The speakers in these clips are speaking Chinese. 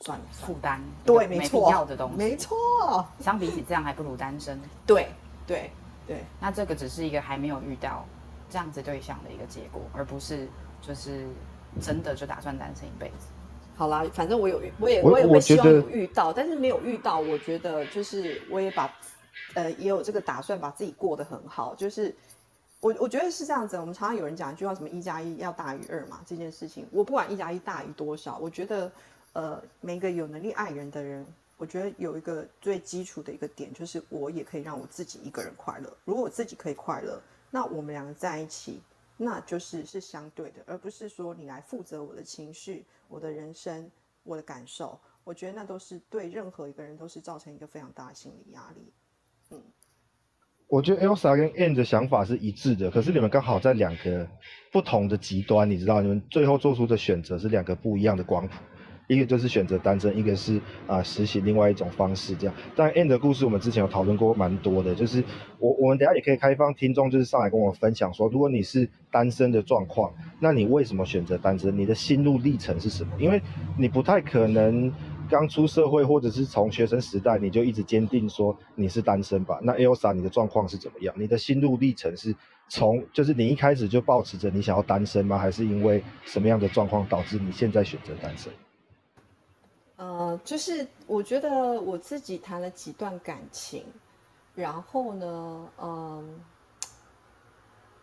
算负担，对，没必错，要的东西，没错。相比起这样，还不如单身。对对对，那这个只是一个还没有遇到这样子对象的一个结果，而不是就是真的就打算单身一辈子。好啦，反正我有，我也我我也会希望有遇到，但是没有遇到，我觉得就是我也把呃也有这个打算，把自己过得很好，就是。我我觉得是这样子，我们常常有人讲一句话，什么一加一要大于二嘛，这件事情，我不管一加一大于多少，我觉得，呃，每一个有能力爱人的人，我觉得有一个最基础的一个点，就是我也可以让我自己一个人快乐。如果我自己可以快乐，那我们两个在一起，那就是是相对的，而不是说你来负责我的情绪、我的人生、我的感受。我觉得那都是对任何一个人都是造成一个非常大的心理压力。嗯。我觉得 Elsa 跟 a n n 的想法是一致的，可是你们刚好在两个不同的极端，你知道，你们最后做出的选择是两个不一样的光谱，一个就是选择单身，一个是啊实行另外一种方式这样。但 Anne 的故事我们之前有讨论过蛮多的，就是我我们等下也可以开放听众，就是上来跟我分享说，如果你是单身的状况，那你为什么选择单身？你的心路历程是什么？因为你不太可能。刚出社会，或者是从学生时代，你就一直坚定说你是单身吧？那 Elsa，你的状况是怎么样？你的心路历程是从就是你一开始就保持着你想要单身吗？还是因为什么样的状况导致你现在选择单身？呃，就是我觉得我自己谈了几段感情，然后呢，嗯。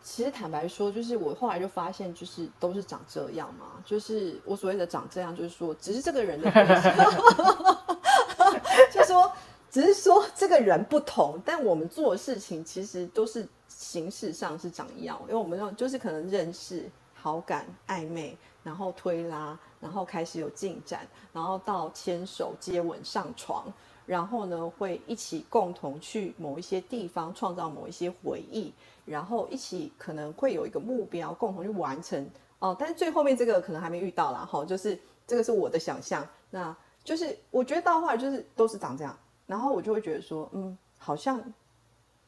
其实坦白说，就是我后来就发现，就是都是长这样嘛。就是我所谓的长这样，就是说，只是这个人的，就说，只是说这个人不同，但我们做的事情其实都是形式上是长一样。因为我们就是可能认识、好感、暧昧，然后推拉，然后开始有进展，然后到牵手、接吻、上床，然后呢会一起共同去某一些地方创造某一些回忆。然后一起可能会有一个目标，共同去完成哦。但是最后面这个可能还没遇到啦，哈，就是这个是我的想象。那就是我觉得到后来就是都是长这样，然后我就会觉得说，嗯，好像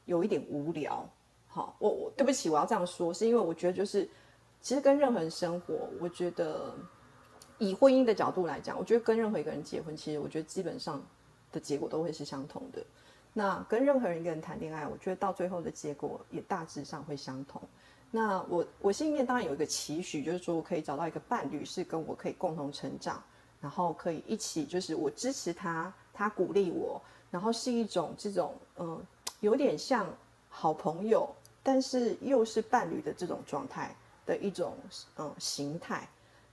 有一点无聊。好，我我对不起，我要这样说，是因为我觉得就是其实跟任何人生活，我觉得以婚姻的角度来讲，我觉得跟任何一个人结婚，其实我觉得基本上的结果都会是相同的。那跟任何人一个人谈恋爱，我觉得到最后的结果也大致上会相同。那我我心里面当然有一个期许，就是说我可以找到一个伴侣，是跟我可以共同成长，然后可以一起，就是我支持他，他鼓励我，然后是一种这种嗯，有点像好朋友，但是又是伴侣的这种状态的一种嗯形态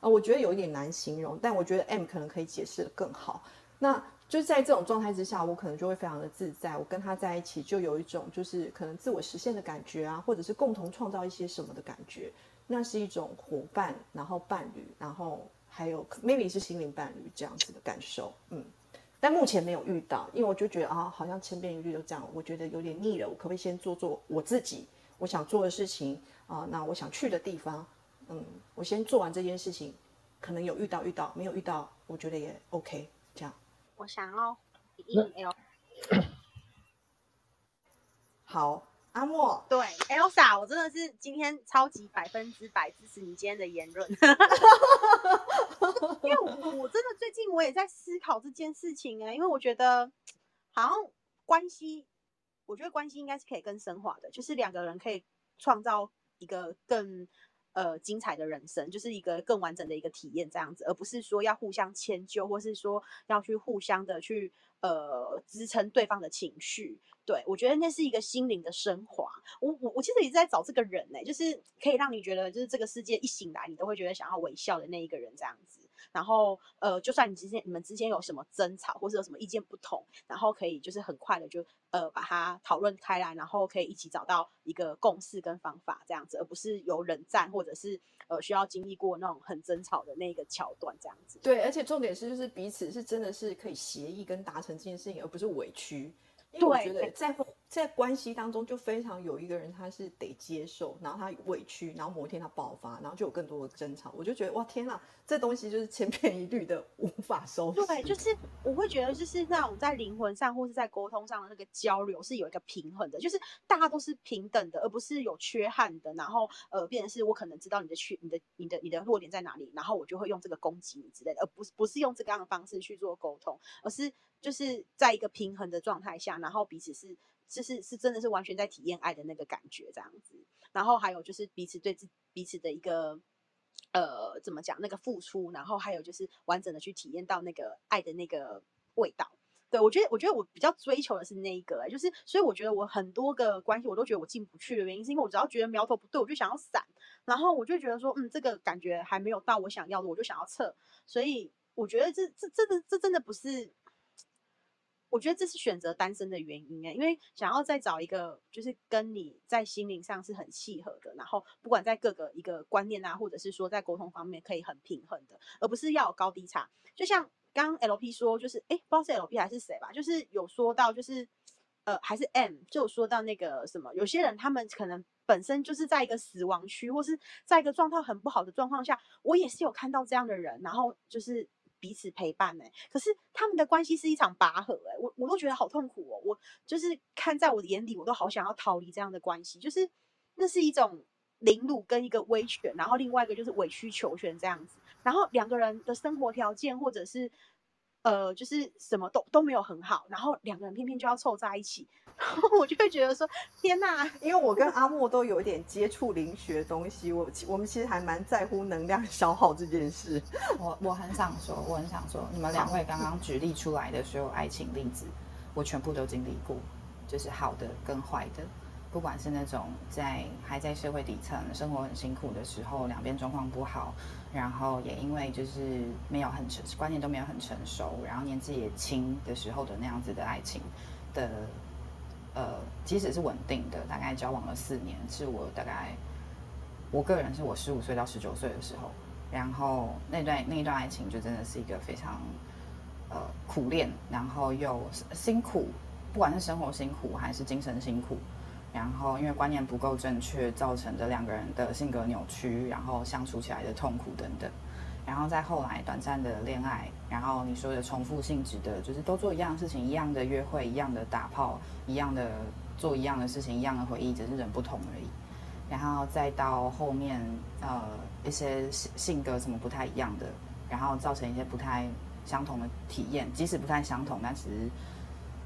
啊，我觉得有一点难形容，但我觉得 M 可能可以解释的更好。那。就是在这种状态之下，我可能就会非常的自在。我跟他在一起，就有一种就是可能自我实现的感觉啊，或者是共同创造一些什么的感觉。那是一种伙伴，然后伴侣，然后还有 maybe 是心灵伴侣这样子的感受。嗯，但目前没有遇到，因为我就觉得啊，好像千篇一律都这样，我觉得有点腻了。我可不可以先做做我自己我想做的事情啊？那我想去的地方，嗯，我先做完这件事情，可能有遇到遇到，没有遇到，我觉得也 OK 这样。我想要 email。好，阿莫，对，Elsa，我真的是今天超级百分之百支持你今天的言论，因为我我真的最近我也在思考这件事情啊，因为我觉得好像关系，我觉得关系应该是可以更深化的，就是两个人可以创造一个更。呃，精彩的人生就是一个更完整的一个体验，这样子，而不是说要互相迁就，或是说要去互相的去呃支撑对方的情绪。对我觉得那是一个心灵的升华。我我我其实一直在找这个人呢，就是可以让你觉得，就是这个世界一醒来，你都会觉得想要微笑的那一个人，这样子。然后，呃，就算你之间你们之间有什么争吵，或是有什么意见不同，然后可以就是很快的就呃把它讨论开来，然后可以一起找到一个共识跟方法这样子，而不是有冷战或者是呃需要经历过那种很争吵的那个桥段这样子。对，而且重点是就是彼此是真的是可以协议跟达成这件事情，而不是委屈。因为我觉得在在关系当中就非常有一个人他是得接受，然后他委屈，然后某一天他爆发，然后就有更多的争吵。我就觉得哇天呐，这东西就是千篇一律的，无法收拾。对，就是我会觉得就是那种在灵魂上或是在沟通上的那个交流是有一个平衡的，就是大家都是平等的，而不是有缺憾的。然后呃，变成是我可能知道你的缺、你的、你的、你的弱点在哪里，然后我就会用这个攻击你之类的，而不是不是用这个样的方式去做沟通，而是就是在一个平衡的状态下，然后彼此是。就是是真的是完全在体验爱的那个感觉这样子，然后还有就是彼此对自彼此的一个呃怎么讲那个付出，然后还有就是完整的去体验到那个爱的那个味道。对我觉得我觉得我比较追求的是那一个，哎，就是所以我觉得我很多个关系我都觉得我进不去的原因，是因为我只要觉得苗头不对，我就想要闪，然后我就觉得说嗯这个感觉还没有到我想要的，我就想要撤。所以我觉得这这这的这真的不是。我觉得这是选择单身的原因哎，因为想要再找一个就是跟你在心灵上是很契合的，然后不管在各个一个观念啊，或者是说在沟通方面可以很平衡的，而不是要有高低差。就像刚 L P 说，就是哎，不知道是 L P 还是谁吧，就是有说到，就是呃还是 M，就有说到那个什么，有些人他们可能本身就是在一个死亡区，或是在一个状态很不好的状况下，我也是有看到这样的人，然后就是。彼此陪伴哎，可是他们的关系是一场拔河哎，我我都觉得好痛苦哦。我就是看在我的眼里，我都好想要逃离这样的关系，就是那是一种凌辱跟一个威权，然后另外一个就是委曲求全这样子，然后两个人的生活条件或者是。呃，就是什么都都没有很好，然后两个人偏偏就要凑在一起，然后我就会觉得说，天哪！因为我跟阿莫都有一点接触灵学东西，我我们其实还蛮在乎能量消耗这件事。我我很想说，我很想说，你们两位刚刚举例出来的所有爱情例子，我全部都经历过，就是好的跟坏的。不管是那种在还在社会底层生活很辛苦的时候，两边状况不好，然后也因为就是没有很成观念都没有很成熟，然后年纪也轻的时候的那样子的爱情的，呃，即使是稳定的，大概交往了四年，是我大概我个人是我十五岁到十九岁的时候，然后那段那一段爱情就真的是一个非常呃苦练，然后又辛苦，不管是生活辛苦还是精神辛苦。然后，因为观念不够正确，造成的两个人的性格扭曲，然后相处起来的痛苦等等。然后再后来短暂的恋爱，然后你说的重复性质的，就是都做一样的事情，一样的约会，一样的打炮，一样的做一样的事情，一样的回忆，只是人不同而已。然后再到后面，呃，一些性性格什么不太一样的，然后造成一些不太相同的体验，即使不太相同，但其实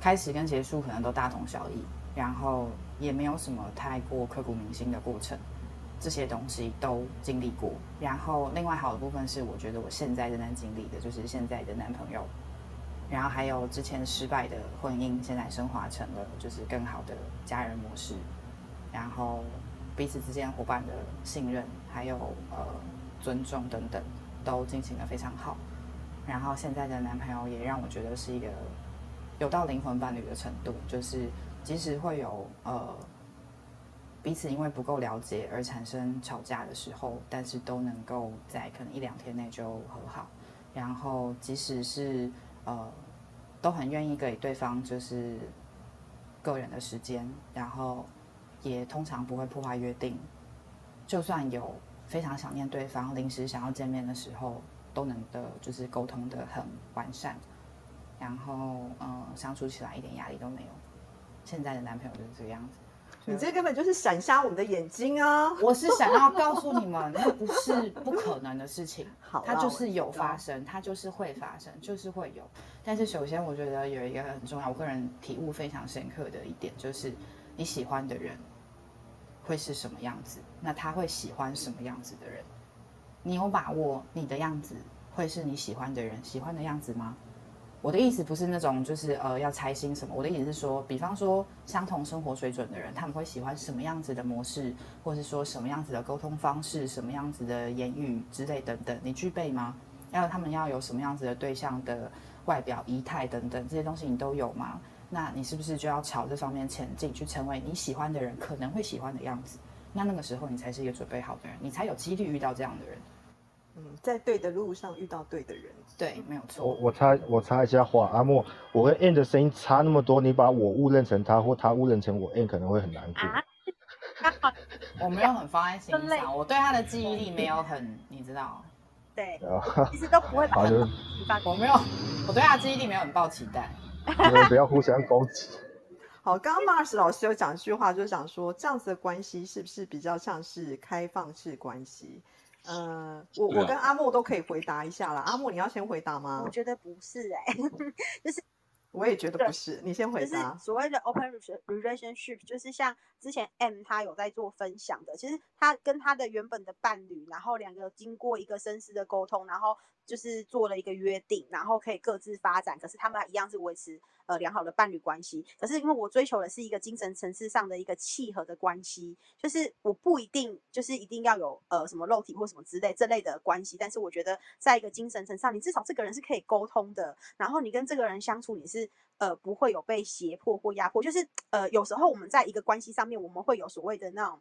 开始跟结束可能都大同小异。然后也没有什么太过刻骨铭心的过程，这些东西都经历过。然后另外好的部分是，我觉得我现在正在经历的就是现在的男朋友，然后还有之前失败的婚姻，现在升华成了就是更好的家人模式。然后彼此之间伙伴的信任，还有呃尊重等等，都进行的非常好。然后现在的男朋友也让我觉得是一个有到灵魂伴侣的程度，就是。即使会有呃彼此因为不够了解而产生吵架的时候，但是都能够在可能一两天内就和好。然后即使是呃都很愿意给对方就是个人的时间，然后也通常不会破坏约定。就算有非常想念对方、临时想要见面的时候，都能的就是沟通的很完善，然后嗯相处起来一点压力都没有。现在的男朋友就是这个样子，你这根本就是闪瞎我们的眼睛啊！我是想要告诉你们，那不是不可能的事情，好，它就是有发生，它就是会发生，就是会有。但是首先，我觉得有一个很重要，我个人体悟非常深刻的一点，就是你喜欢的人会是什么样子，那他会喜欢什么样子的人？你有把握你的样子会是你喜欢的人喜欢的样子吗？我的意思不是那种，就是呃要猜心什么。我的意思是说，比方说相同生活水准的人，他们会喜欢什么样子的模式，或是说什么样子的沟通方式，什么样子的言语之类等等，你具备吗？要他们要有什么样子的对象的外表仪态等等这些东西，你都有吗？那你是不是就要朝这方面前进，去成为你喜欢的人可能会喜欢的样子？那那个时候你才是一个准备好的人，你才有几率遇到这样的人。嗯，在对的路上遇到对的人。对，没有我错。我我插我插一下话，阿莫，我跟 N 的声音差那么多，你把我误认成他，或他误认成我，N 可能会很难过。啊，我没有很放在心分类上，我对他的记忆力没有很，你知道，对，啊，其实都不会 把我没有，我对他的记忆力没有很抱期待。你们不要互相攻击。好，刚刚 Mars 老师有讲一句话，就是讲说这样子的关系是不是比较像是开放式关系？呃，我啊我跟阿莫都可以回答一下啦。阿莫，你要先回答吗我？觉得不是哎、就是我也觉得不是，你先回就是答。所谓的 open relationship，就是像之前 M 他有在做分享的，其实他跟他的原本的伴侣，然后两个经过一个深思的沟通，然后就是做了一个约定，然后可以各自发展，可是他们一样是维持呃良好的伴侣关系。可是因为我追求的是一个精神层次上的一个契合的关系，就是我不一定就是一定要有呃什么肉体或什么之类这类的关系，但是我觉得在一个精神层上，你至少这个人是可以沟通的，然后你跟这个人相处，你是呃不会有被胁迫或压迫，就是呃有时候我们在一个关系上面，我们会有所谓的那种。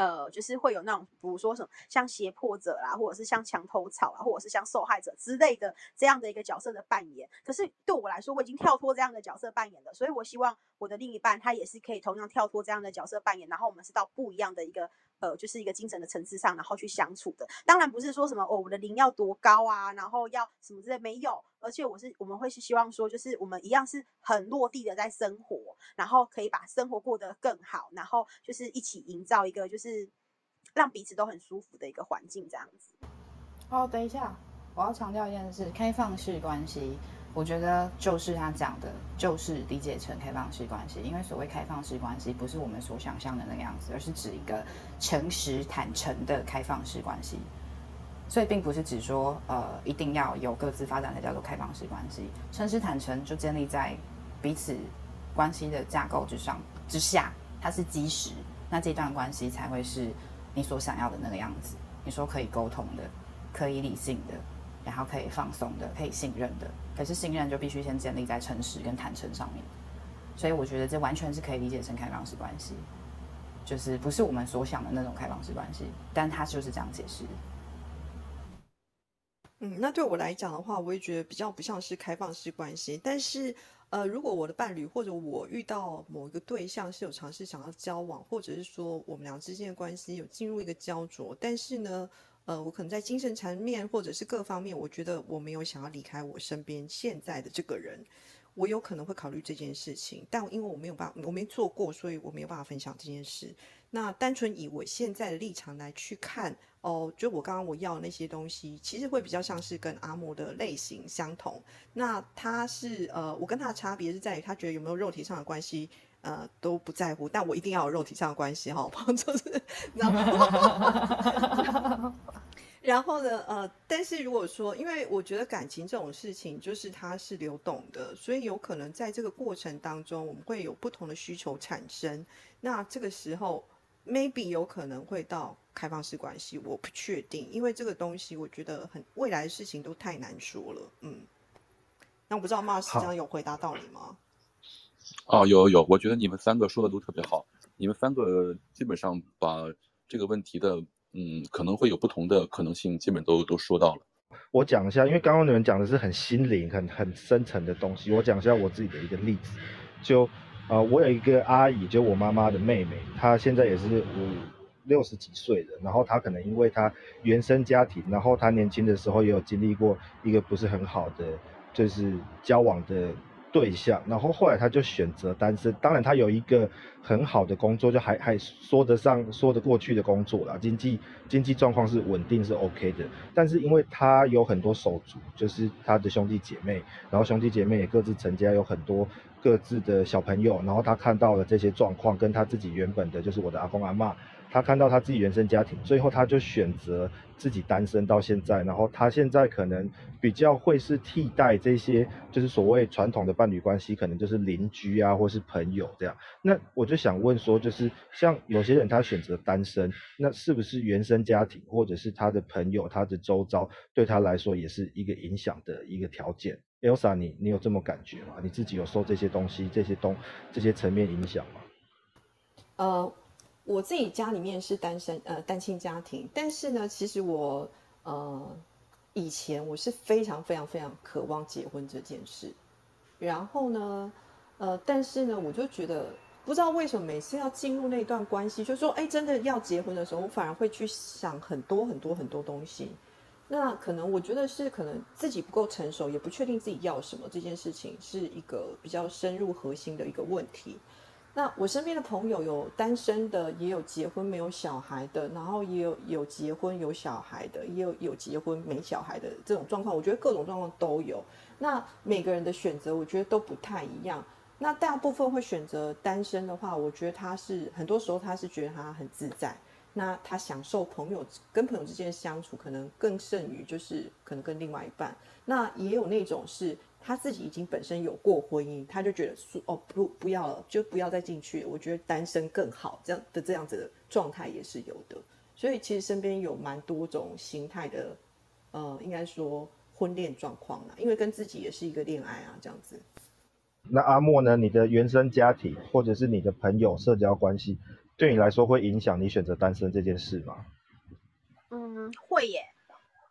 呃，就是会有那种，比如说什么像胁迫者啦，或者是像墙头草啊，或者是像受害者之类的这样的一个角色的扮演。可是对我来说，我已经跳脱这样的角色扮演了，所以我希望我的另一半他也是可以同样跳脱这样的角色扮演，然后我们是到不一样的一个呃，就是一个精神的层次上，然后去相处的。当然不是说什么哦，我的灵要多高啊，然后要什么之类没有，而且我是我们会是希望说，就是我们一样是很落地的在生活，然后可以把生活过得更好，然后就是一起营造一个就是让彼此都很舒服的一个环境，这样子。哦，等一下，我要强调一件事：开放式关系，我觉得就是他讲的，就是理解成开放式关系。因为所谓开放式关系，不是我们所想象的那个样子，而是指一个诚实坦诚的开放式关系。所以并不是指说，呃，一定要有各自发展才叫做开放式关系。诚实坦诚就建立在彼此关系的架构之上之下，它是基石，那这段关系才会是你所想要的那个样子。你说可以沟通的，可以理性的，然后可以放松的，可以信任的。可是信任就必须先建立在诚实跟坦诚上面。所以我觉得这完全是可以理解成开放式关系，就是不是我们所想的那种开放式关系，但它就是这样解释。嗯，那对我来讲的话，我也觉得比较不像是开放式关系。但是，呃，如果我的伴侣或者我遇到某一个对象是有尝试想要交往，或者是说我们俩之间的关系有进入一个焦灼，但是呢，呃，我可能在精神层面或者是各方面，我觉得我没有想要离开我身边现在的这个人，我有可能会考虑这件事情。但因为我没有办法，我没做过，所以我没有办法分享这件事。那单纯以我现在的立场来去看，哦，就我刚刚我要的那些东西，其实会比较像是跟阿莫的类型相同。那他是呃，我跟他的差别是在于他觉得有没有肉体上的关系，呃，都不在乎，但我一定要有肉体上的关系哈，就是然后。然后呢，呃，但是如果说，因为我觉得感情这种事情，就是它是流动的，所以有可能在这个过程当中，我们会有不同的需求产生。那这个时候，maybe 有可能会到开放式关系，我不确定，因为这个东西我觉得很未来的事情都太难说了。嗯，那我不知道 Mars 好这样有回答到你吗？哦，有有有，我觉得你们三个说的都特别好，你们三个基本上把这个问题的，嗯，可能会有不同的可能性，基本都都说到了。我讲一下，因为刚刚你们讲的是很心灵、很很深层的东西。我讲一下我自己的一个例子，就呃，我有一个阿姨，就我妈妈的妹妹，她现在也是五六十几岁的，然后她可能因为她原生家庭，然后她年轻的时候也有经历过一个不是很好的，就是交往的对象，然后后来他就选择单身。当然，他有一个很好的工作，就还还说得上说得过去的工作啦，经济经济状况是稳定是 OK 的。但是因为他有很多手足，就是他的兄弟姐妹，然后兄弟姐妹也各自成家，有很多各自的小朋友，然后他看到了这些状况，跟他自己原本的就是我的阿公阿妈。他看到他自己原生家庭，最后他就选择自己单身到现在，然后他现在可能比较会是替代这些，就是所谓传统的伴侣关系，可能就是邻居啊，或是朋友这样。那我就想问说，就是像有些人他选择单身，那是不是原生家庭或者是他的朋友、他的周遭对他来说也是一个影响的一个条件？Elsa，你你有这么感觉吗？你自己有受这些东西、这些东这些层面影响吗？呃，我自己家里面是单身呃单亲家庭，但是呢，其实我呃，以前我是非常非常非常渴望结婚这件事，然后呢，呃，但是呢，我就觉得不知道为什么每次要进入那段关系，就说哎，真的要结婚的时候，我反而会去想很多很多很多东西。那可能我觉得是可能自己不够成熟，也不确定自己要什么这件事情，是一个比较深入核心的一个问题。那我身边的朋友有单身的，也有结婚没有小孩的，然后也有有结婚有小孩的，也有有结婚没小孩的这种状况。我觉得各种状况都有。那每个人的选择，我觉得都不太一样。那大部分会选择单身的话，我觉得他是很多时候他是觉得他很自在。那他享受朋友跟朋友之间相处，可能更胜于就是可能跟另外一半。那也有那种是他自己已经本身有过婚姻，他就觉得说哦不不要了，就不要再进去。我觉得单身更好，这样的这样子的状态也是有的。所以其实身边有蛮多种形态的，呃，应该说婚恋状况啦，因为跟自己也是一个恋爱啊，这样子。那阿莫呢？你的原生家庭或者是你的朋友社交关系？对你来说会影响你选择单身这件事吗？嗯，会耶。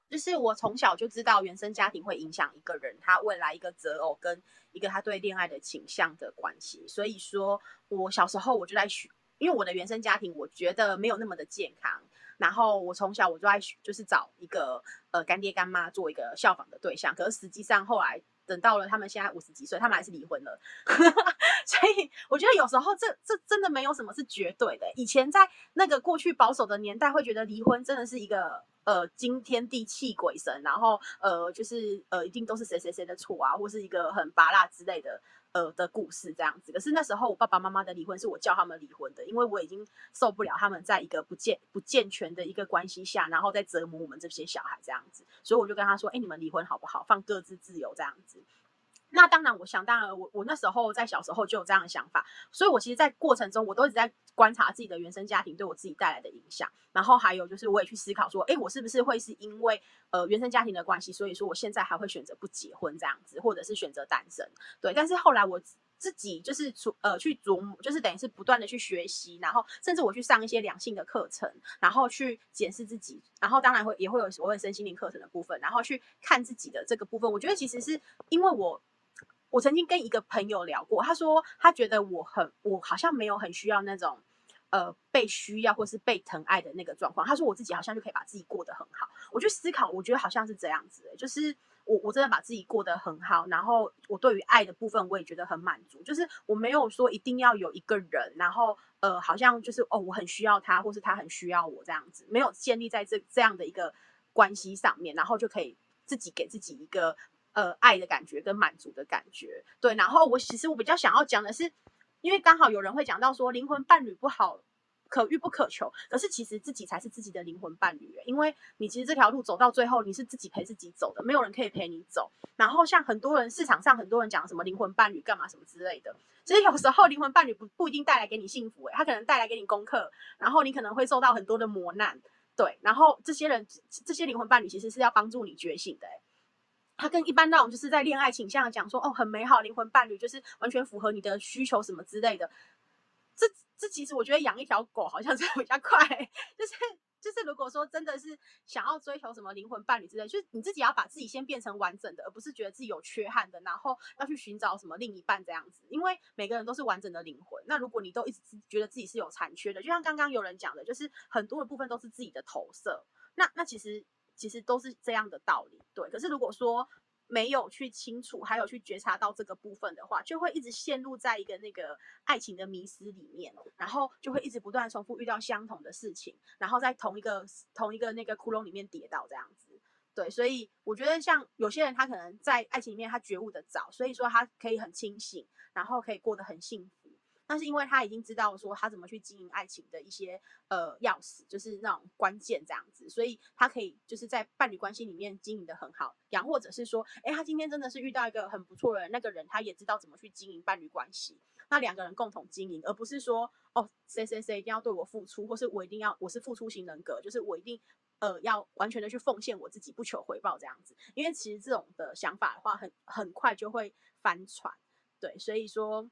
就是我从小就知道原生家庭会影响一个人他未来一个择偶跟一个他对恋爱的倾向的关系。所以说我小时候我就在学，因为我的原生家庭我觉得没有那么的健康，然后我从小我就在就是找一个呃干爹干妈做一个效仿的对象。可是实际上后来。等到了他们现在五十几岁，他们还是离婚了，所以我觉得有时候这这真的没有什么是绝对的。以前在那个过去保守的年代，会觉得离婚真的是一个呃惊天地泣鬼神，然后呃就是呃一定都是谁谁谁的错啊，或是一个很拔辣之类的。呃的故事这样子，可是那时候我爸爸妈妈的离婚是我叫他们离婚的，因为我已经受不了他们在一个不健不健全的一个关系下，然后再折磨我们这些小孩这样子，所以我就跟他说，哎，你们离婚好不好？放各自自由这样子。那当然，我想当然，我我那时候在小时候就有这样的想法，所以我其实，在过程中我都一直在观察自己的原生家庭对我自己带来的影响，然后还有就是我也去思考说，哎，我是不是会是因为呃原生家庭的关系，所以说我现在还会选择不结婚这样子，或者是选择单身，对。但是后来我自己就是出呃去琢磨，就是等于是不断的去学习，然后甚至我去上一些两性的课程，然后去检视自己，然后当然会也会有所谓身心灵课程的部分，然后去看自己的这个部分，我觉得其实是因为我。我曾经跟一个朋友聊过，他说他觉得我很，我好像没有很需要那种，呃，被需要或是被疼爱的那个状况。他说我自己好像就可以把自己过得很好。我去思考，我觉得好像是这样子，就是我我真的把自己过得很好，然后我对于爱的部分我也觉得很满足。就是我没有说一定要有一个人，然后呃，好像就是哦，我很需要他，或是他很需要我这样子，没有建立在这这样的一个关系上面，然后就可以自己给自己一个。呃，爱的感觉跟满足的感觉，对。然后我其实我比较想要讲的是，因为刚好有人会讲到说灵魂伴侣不好，可遇不可求。可是其实自己才是自己的灵魂伴侣，因为你其实这条路走到最后，你是自己陪自己走的，没有人可以陪你走。然后像很多人市场上很多人讲什么灵魂伴侣干嘛什么之类的，其实有时候灵魂伴侣不不一定带来给你幸福，诶，他可能带来给你功课，然后你可能会受到很多的磨难，对。然后这些人这些灵魂伴侣其实是要帮助你觉醒的，他跟一般那种就是在恋爱倾向讲说哦很美好灵魂伴侣就是完全符合你的需求什么之类的，这这其实我觉得养一条狗好像 是比较快，就是就是如果说真的是想要追求什么灵魂伴侣之类，就是你自己要把自己先变成完整的，而不是觉得自己有缺憾的，然后要去寻找什么另一半这样子，因为每个人都是完整的灵魂。那如果你都一直觉得自己是有残缺的，就像刚刚有人讲的，就是很多的部分都是自己的投射，那那其实。其实都是这样的道理，对。可是如果说没有去清楚，还有去觉察到这个部分的话，就会一直陷入在一个那个爱情的迷失里面，然后就会一直不断重复遇到相同的事情，然后在同一个同一个那个窟窿里面跌倒这样子。对，所以我觉得像有些人他可能在爱情里面他觉悟的早，所以说他可以很清醒，然后可以过得很幸福。那是因为他已经知道说他怎么去经营爱情的一些呃钥匙，就是那种关键这样子，所以他可以就是在伴侣关系里面经营的很好，然后或者是说，哎，他今天真的是遇到一个很不错的人，那个人他也知道怎么去经营伴侣关系，那两个人共同经营，而不是说哦谁谁谁一定要对我付出，或是我一定要我是付出型人格，就是我一定呃要完全的去奉献我自己，不求回报这样子，因为其实这种的想法的话，很很快就会翻船，对，所以说。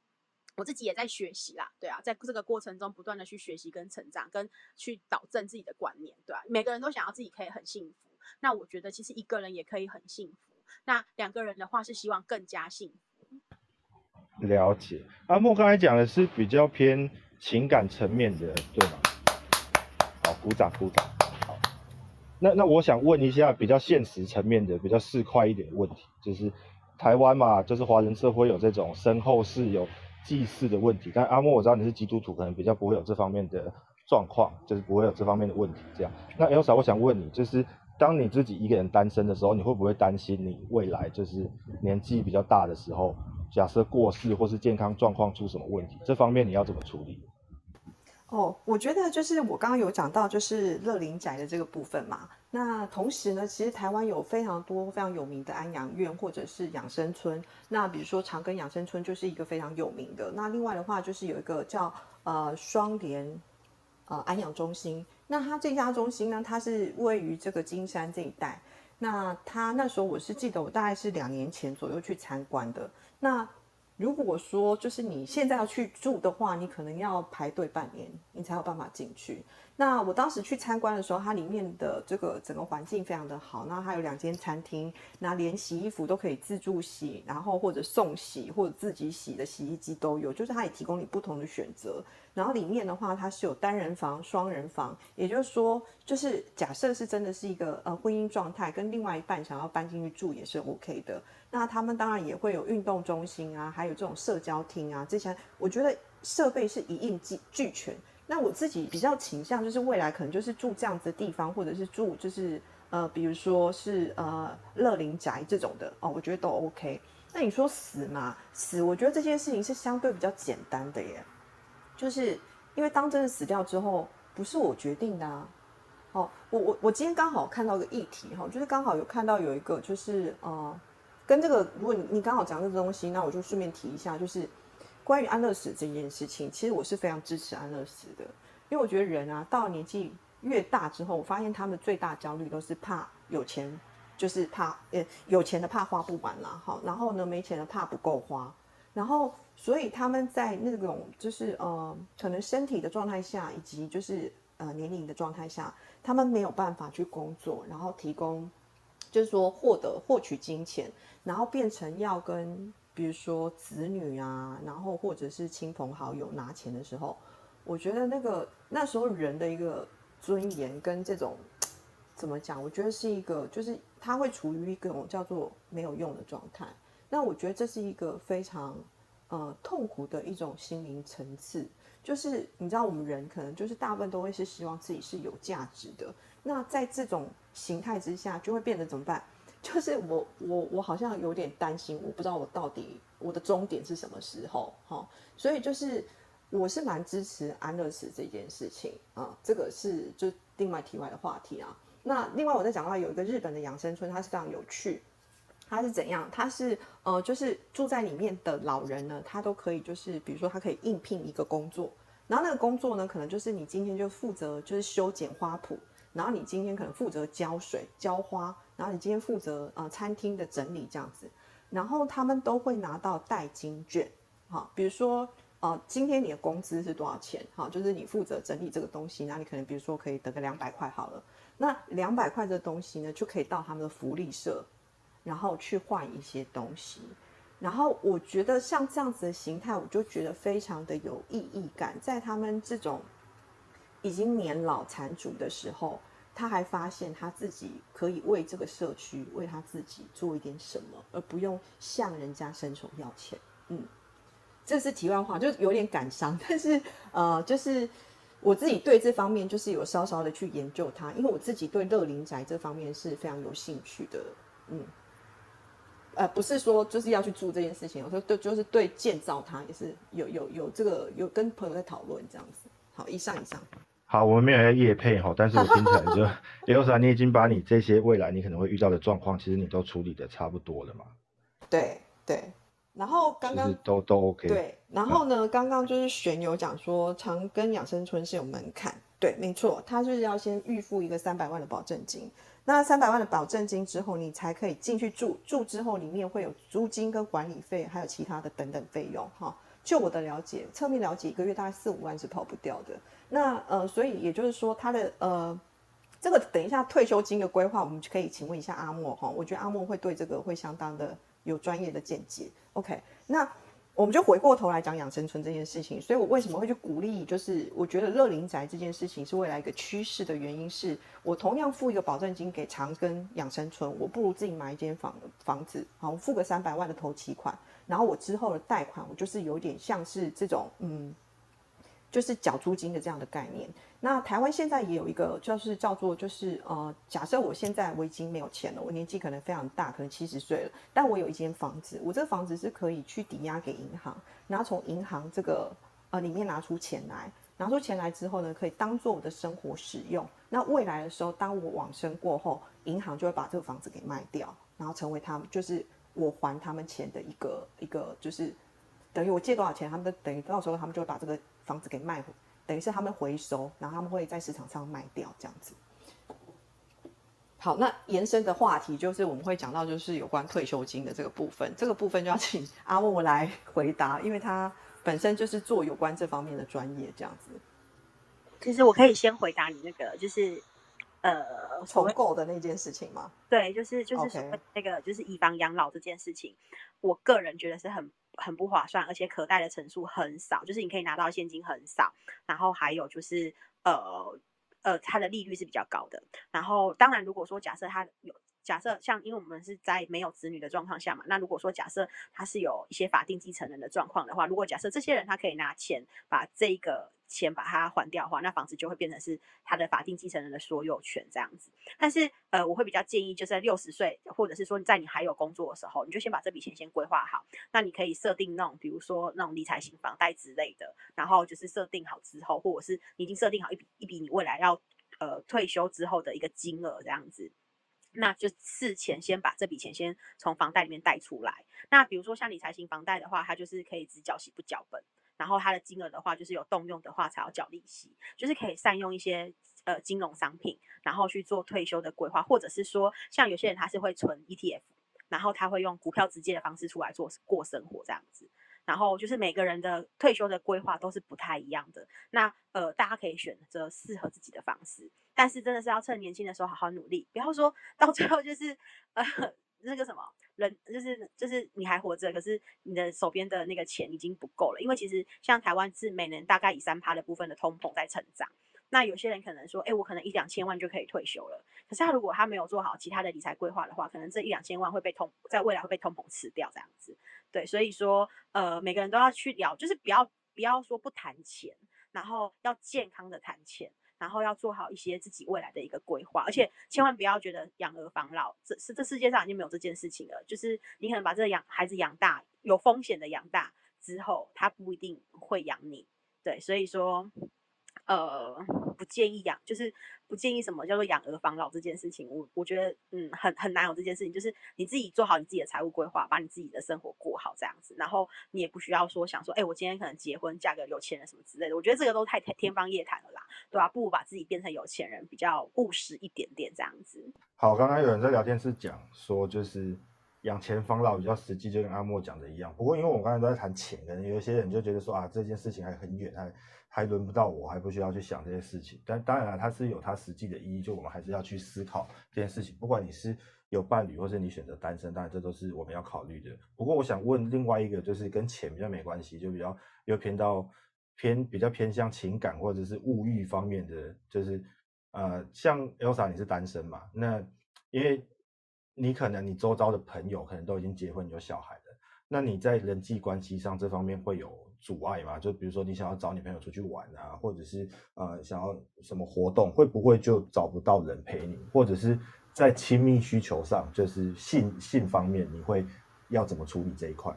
我自己也在学习啦，对啊，在这个过程中不断的去学习跟成长，跟去导正自己的观念，对吧？每个人都想要自己可以很幸福，那我觉得其实一个人也可以很幸福。那两个人的话是希望更加幸福。了解。阿莫刚才讲的是比较偏情感层面的，对吗？好，鼓掌鼓掌。好，那那我想问一下比较现实层面的、比较市侩一点的问题，就是台湾嘛，就是华人社会有这种身后事有祭祀的问题，但阿莫我知道你是基督徒，可能比较不会有这方面的状况，就是不会有这方面的问题。这样，那 Elsa，我想问你，就是当你自己一个人单身的时候，你会不会担心你未来就是年纪比较大的时候，假设过世或是健康状况出什么问题，这方面你要怎么处理？哦，我觉得就是我刚刚有讲到，就是乐林宅的这个部分嘛。那同时呢，其实台湾有非常多非常有名的安养院或者是养生村。那比如说长庚养生村就是一个非常有名的。那另外的话，就是有一个叫呃双联呃安养中心。那它这家中心呢，它是位于这个金山这一带。那它那时候我是记得，我大概是两年前左右去参观的。那如果说就是你现在要去住的话，你可能要排队半年，你才有办法进去。那我当时去参观的时候，它里面的这个整个环境非常的好，那它有两间餐厅，那连洗衣服都可以自助洗，然后或者送洗或者自己洗的洗衣机都有，就是它也提供你不同的选择。然后里面的话，它是有单人房、双人房，也就是说，就是假设是真的是一个呃婚姻状态，跟另外一半想要搬进去住也是 OK 的。那他们当然也会有运动中心啊，还有这种社交厅啊，这些我觉得设备是一应俱俱全。那我自己比较倾向就是未来可能就是住这样子的地方，或者是住就是呃，比如说是呃乐龄宅这种的哦，我觉得都 OK。那你说死嘛？死，我觉得这件事情是相对比较简单的耶，就是因为当真的死掉之后，不是我决定的啊。哦，我我我今天刚好看到个议题哈，就是刚好有看到有一个就是呃，跟这个如果你你刚好讲这个东西，那我就顺便提一下，就是。关于安乐死这件事情，其实我是非常支持安乐死的，因为我觉得人啊，到了年纪越大之后，我发现他们最大焦虑都是怕有钱，就是怕呃有钱的怕花不完啦，好，然后呢没钱的怕不够花，然后所以他们在那种就是呃可能身体的状态下，以及就是呃年龄的状态下，他们没有办法去工作，然后提供就是说获得获取金钱，然后变成要跟。比如说子女啊，然后或者是亲朋好友拿钱的时候，我觉得那个那时候人的一个尊严跟这种怎么讲？我觉得是一个，就是他会处于一个叫做没有用的状态。那我觉得这是一个非常呃痛苦的一种心灵层次。就是你知道，我们人可能就是大部分都会是希望自己是有价值的。那在这种形态之下，就会变得怎么办？就是我我我好像有点担心，我不知道我到底我的终点是什么时候哈，所以就是我是蛮支持安乐死这件事情啊，这个是就另外题外的话题啊。那另外我在讲到有一个日本的养生村，它是非常有趣，他是怎样？他是呃就是住在里面的老人呢，他都可以就是比如说他可以应聘一个工作，然后那个工作呢，可能就是你今天就负责就是修剪花圃，然后你今天可能负责浇水浇花。然后你今天负责呃餐厅的整理这样子，然后他们都会拿到代金券，好，比如说呃今天你的工资是多少钱？好，就是你负责整理这个东西，那你可能比如说可以得个两百块好了，那两百块的东西呢就可以到他们的福利社，然后去换一些东西，然后我觉得像这样子的形态，我就觉得非常的有意义感，在他们这种已经年老残主的时候。他还发现他自己可以为这个社区、为他自己做一点什么，而不用向人家伸手要钱。嗯，这是题外话，就有点感伤。但是呃，就是我自己对这方面就是有稍稍的去研究它，因为我自己对乐林宅这方面是非常有兴趣的。嗯，呃，不是说就是要去做这件事情，我说对，就是对建造它也是有有有这个有跟朋友在讨论这样子。好，以上以上。好，我们没有要夜配哈，但是我听起来就，刘莎，你已经把你这些未来你可能会遇到的状况，其实你都处理的差不多了嘛？对对，然后刚刚都都 OK。对，然后呢，刚刚就是玄有讲说长庚养生村是有门槛，对，没错，他就是要先预付一个三百万的保证金，那三百万的保证金之后，你才可以进去住，住之后里面会有租金跟管理费，还有其他的等等费用哈。就我的了解，侧面了解，一个月大概四五万是跑不掉的。那呃，所以也就是说，他的呃这个等一下退休金的规划，我们就可以请问一下阿莫哈，我觉得阿莫会对这个会相当的有专业的见解。OK，那我们就回过头来讲养生村这件事情。所以我为什么会去鼓励？就是我觉得乐龄宅这件事情是未来一个趋势的原因，是我同样付一个保证金给长庚养生村，我不如自己买一间房房子，好，我付个三百万的投期款，然后我之后的贷款，我就是有点像是这种嗯。就是缴租金的这样的概念。那台湾现在也有一个，就是叫做就是呃，假设我现在我已经没有钱了，我年纪可能非常大，可能七十岁了，但我有一间房子，我这个房子是可以去抵押给银行，然后从银行这个呃里面拿出钱来，拿出钱来之后呢，可以当做我的生活使用。那未来的时候，当我往生过后，银行就会把这个房子给卖掉，然后成为他们就是我还他们钱的一个一个就是等于我借多少钱，他们的等于到时候他们就会把这个。房子给卖，等于是他们回收，然后他们会在市场上卖掉这样子。好，那延伸的话题就是我们会讲到，就是有关退休金的这个部分。这个部分就要请阿莫来回答，因为他本身就是做有关这方面的专业这样子。其实我可以先回答你那个，就是呃重构的那件事情吗？对，就是就是那个就是以房养老这件事情，我个人觉得是很。很不划算，而且可贷的层数很少，就是你可以拿到现金很少，然后还有就是呃呃，它的利率是比较高的。然后当然，如果说假设他有假设像，因为我们是在没有子女的状况下嘛，那如果说假设他是有一些法定继承人的状况的话，如果假设这些人他可以拿钱把这个。钱把它还掉的话，那房子就会变成是他的法定继承人的所有权这样子。但是，呃，我会比较建议，就是在六十岁，或者是说在你还有工作的时候，你就先把这笔钱先规划好。那你可以设定那种，比如说那种理财型房贷之类的，然后就是设定好之后，或者是你已经设定好一笔一笔你未来要呃退休之后的一个金额这样子，那就事前先把这笔钱先从房贷里面贷出来。那比如说像理财型房贷的话，它就是可以只缴息不缴本。然后它的金额的话，就是有动用的话才要缴利息，就是可以善用一些呃金融商品，然后去做退休的规划，或者是说像有些人他是会存 ETF，然后他会用股票直接的方式出来做过生活这样子。然后就是每个人的退休的规划都是不太一样的，那呃大家可以选择适合自己的方式，但是真的是要趁年轻的时候好好努力，不要说到最后就是呃。那个什么人，就是就是你还活着，可是你的手边的那个钱已经不够了。因为其实像台湾是每年大概以三趴的部分的通膨在成长。那有些人可能说，哎，我可能一两千万就可以退休了。可是他如果他没有做好其他的理财规划的话，可能这一两千万会被通在未来会被通膨吃掉这样子。对，所以说呃，每个人都要去聊，就是不要不要说不谈钱，然后要健康的谈钱。然后要做好一些自己未来的一个规划，而且千万不要觉得养儿防老，这是这世界上已经没有这件事情了。就是你可能把这个养孩子养大，有风险的养大之后，他不一定会养你。对，所以说。呃，不建议养，就是不建议什么叫做养儿防老这件事情。我我觉得，嗯，很很难有这件事情。就是你自己做好你自己的财务规划，把你自己的生活过好这样子，然后你也不需要说想说，哎，我今天可能结婚嫁个有钱人什么之类的。我觉得这个都太天方夜谭了啦，对吧？不如把自己变成有钱人，比较务实一点点这样子。好，刚刚有人在聊天室讲说，就是养钱防老比较实际，就跟阿莫讲的一样。不过因为我刚才都在谈钱，可能有一些人就觉得说啊，这件事情还很远，还。还轮不到我，还不需要去想这些事情。但当然了，它是有它实际的意义，就我们还是要去思考这件事情。不管你是有伴侣，或是你选择单身，当然这都是我们要考虑的。不过我想问另外一个，就是跟钱比较没关系，就比较又偏到偏比较偏向情感或者是物欲方面的，就是呃，像 Elsa 你是单身嘛？那因为你可能你周遭的朋友可能都已经结婚有小孩，那你在人际关系上这方面会有？阻碍吗，就比如说你想要找女朋友出去玩啊，或者是呃想要什么活动，会不会就找不到人陪你？或者是在亲密需求上，就是性性方面，你会要怎么处理这一块？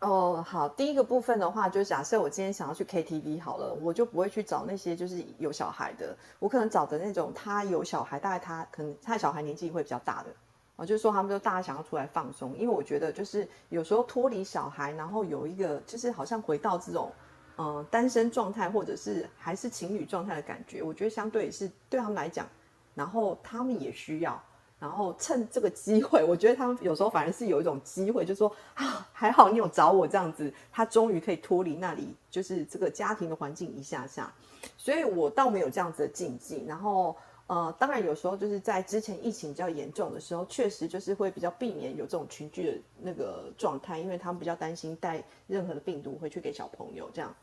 哦，好，第一个部分的话，就假设我今天想要去 KTV 好了，我就不会去找那些就是有小孩的，我可能找的那种他有小孩，大概他可能他小孩年纪会比较大的。我就是说，他们就大家想要出来放松，因为我觉得就是有时候脱离小孩，然后有一个就是好像回到这种，呃，单身状态或者是还是情侣状态的感觉，我觉得相对是对他们来讲，然后他们也需要，然后趁这个机会，我觉得他们有时候反而是有一种机会，就说啊，还好你有找我这样子，他终于可以脱离那里，就是这个家庭的环境一下下，所以我倒没有这样子的禁忌，然后。呃，当然有时候就是在之前疫情比较严重的时候，确实就是会比较避免有这种群聚的那个状态，因为他们比较担心带任何的病毒回去给小朋友这样。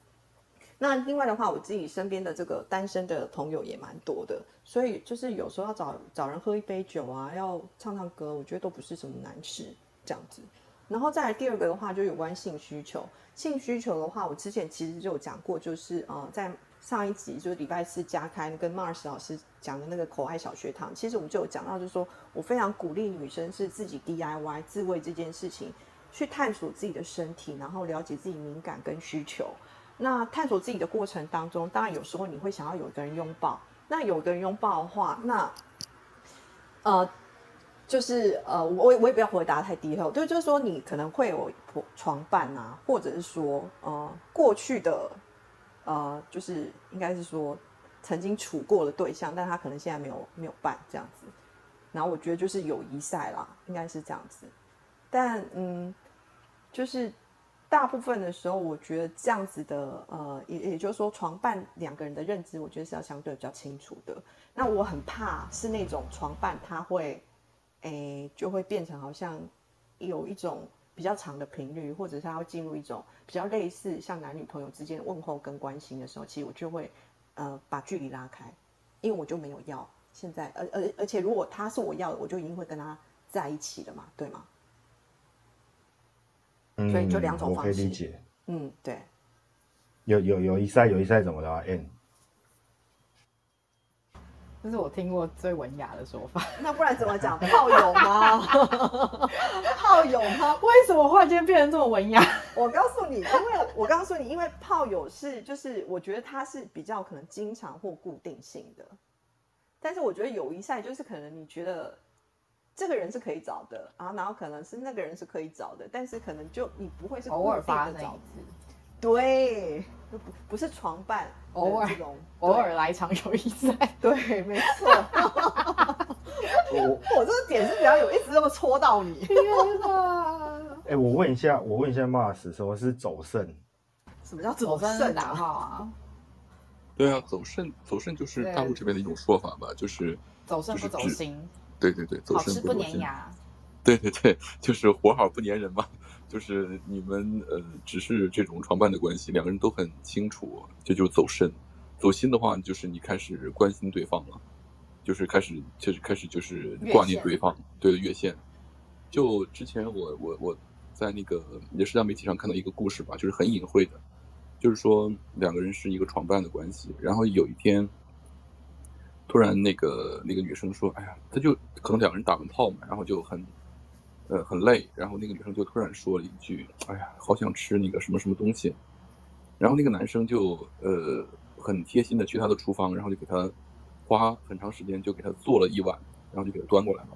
那另外的话，我自己身边的这个单身的朋友也蛮多的，所以就是有时候要找找人喝一杯酒啊，要唱唱歌，我觉得都不是什么难事这样子。然后再来第二个的话，就有关性需求。性需求的话，我之前其实就有讲过，就是呃，在上一集就是礼拜四加开跟 Mars 老师讲的那个口爱小学堂，其实我们就有讲到，就是说我非常鼓励女生是自己 DIY 自慰这件事情，去探索自己的身体，然后了解自己敏感跟需求。那探索自己的过程当中，当然有时候你会想要有一个人拥抱。那有个人拥抱的话，那呃，就是呃，我我也不要回答太低后，对，就是说你可能会有床伴啊，或者是说呃过去的呃，就是应该是说曾经处过的对象，但他可能现在没有没有办这样子。然后我觉得就是友谊赛啦，应该是这样子。但嗯，就是。大部分的时候，我觉得这样子的，呃，也也就是说，床伴两个人的认知，我觉得是要相对比较清楚的。那我很怕是那种床伴他会，诶，就会变成好像有一种比较长的频率，或者是他会进入一种比较类似像男女朋友之间的问候跟关心的时候，其实我就会，呃，把距离拉开，因为我就没有要现在，而而而且如果他是我要的，我就一定会跟他在一起的嘛，对吗？所以就两种方式，我可以理解。嗯，对。有有有一赛有一赛怎么了？N，这是我听过最文雅的说法。那不然怎么讲？炮友吗？炮友吗？为什么忽然间变成这么文雅？我告诉你，因为我告诉你，因为炮友是就是我觉得他是比较可能经常或固定性的，但是我觉得友谊赛就是可能你觉得。这个人是可以找的啊，然后可能是那个人是可以找的，但是可能就你不会是偶尔发的找次，对，不不是床伴，偶尔偶尔来场友谊赛，对，没错。我我这个点是比较有一直这么戳到你。天哪！哎，我问一下，我问一下，Mars，什么是走肾？什么叫走肾啊？对啊，走肾走肾就是大陆这边的一种说法吧，就是走肾不走心。对对对，走肾不粘牙。对 对对，就是活好不粘人嘛。就是你们呃，只是这种床伴的关系，两个人都很清楚，这就是走深。走心的话，就是你开始关心对方了，就是开始就是开始就是挂念对方，对越线。就之前我我我在那个也是在媒体上看到一个故事吧，就是很隐晦的，就是说两个人是一个床伴的关系，然后有一天。突然，那个那个女生说：“哎呀，她就可能两个人打完炮嘛，然后就很，呃，很累。然后那个女生就突然说了一句：‘哎呀，好想吃那个什么什么东西。’然后那个男生就呃很贴心的去他的厨房，然后就给他花很长时间就给他做了一碗，然后就给他端过来了。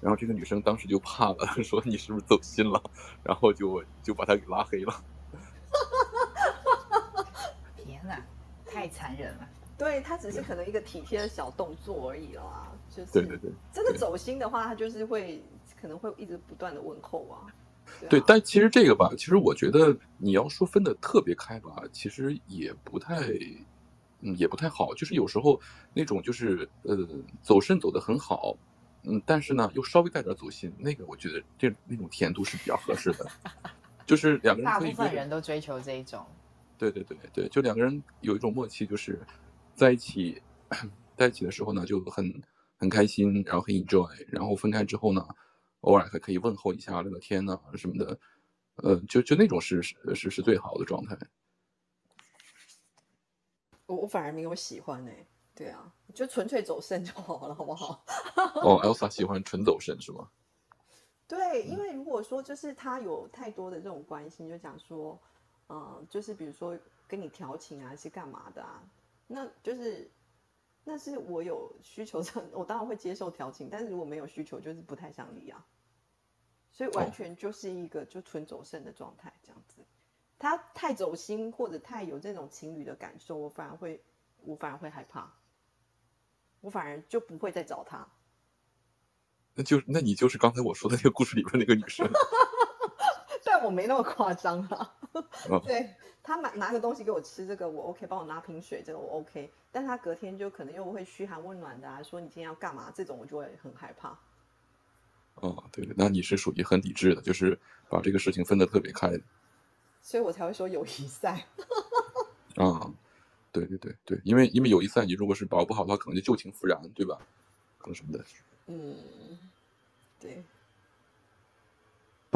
然后这个女生当时就怕了，说你是不是走心了？然后就就把他给拉黑了。天哪，太残忍了。”对他只是可能一个体贴的小动作而已啦，就是对对对，真的走心的话，他就是会可能会一直不断的问候啊。对，但其实这个吧，其实我觉得你要说分的特别开吧，其实也不太，嗯，也不太好。就是有时候那种就是呃走肾走的很好，嗯，但是呢又稍微带点走心，那个我觉得这那种甜度是比较合适的。就是两个人，大部分人都追求这一种。对对对对，就两个人有一种默契，就是。在一起，在一起的时候呢，就很很开心，然后很 enjoy，然后分开之后呢，偶尔还可以问候一下，聊聊天呐什么的，呃，就就那种是是是最好的状态。我我反而没有喜欢呢，对啊，就纯粹走肾就好了，好不好？哦，Elsa 喜欢纯走肾是吗？对，因为如果说就是他有太多的这种关心，就讲说，嗯，就是比如说跟你调情啊，是干嘛的啊？那就是，那是我有需求上，我当然会接受调情，但是如果没有需求，就是不太想理啊。所以完全就是一个就纯走肾的状态这样子。他太走心或者太有这种情侣的感受，我反而会，我反而会害怕，我反而就不会再找他。那就那你就是刚才我说的那个故事里边那个女生。但我没那么夸张啊。对。他买拿个东西给我吃，这个我 OK，帮我拿瓶水，这个我 OK，但他隔天就可能又会嘘寒问暖的啊，说你今天要干嘛？这种我就会很害怕。哦，对，那你是属于很理智的，就是把这个事情分得特别开的。所以我才会说友谊赛。啊，对对对对，因为因为友谊赛，你如果是把握不好的话，可能就旧情复燃，对吧？可能什么的。嗯，对。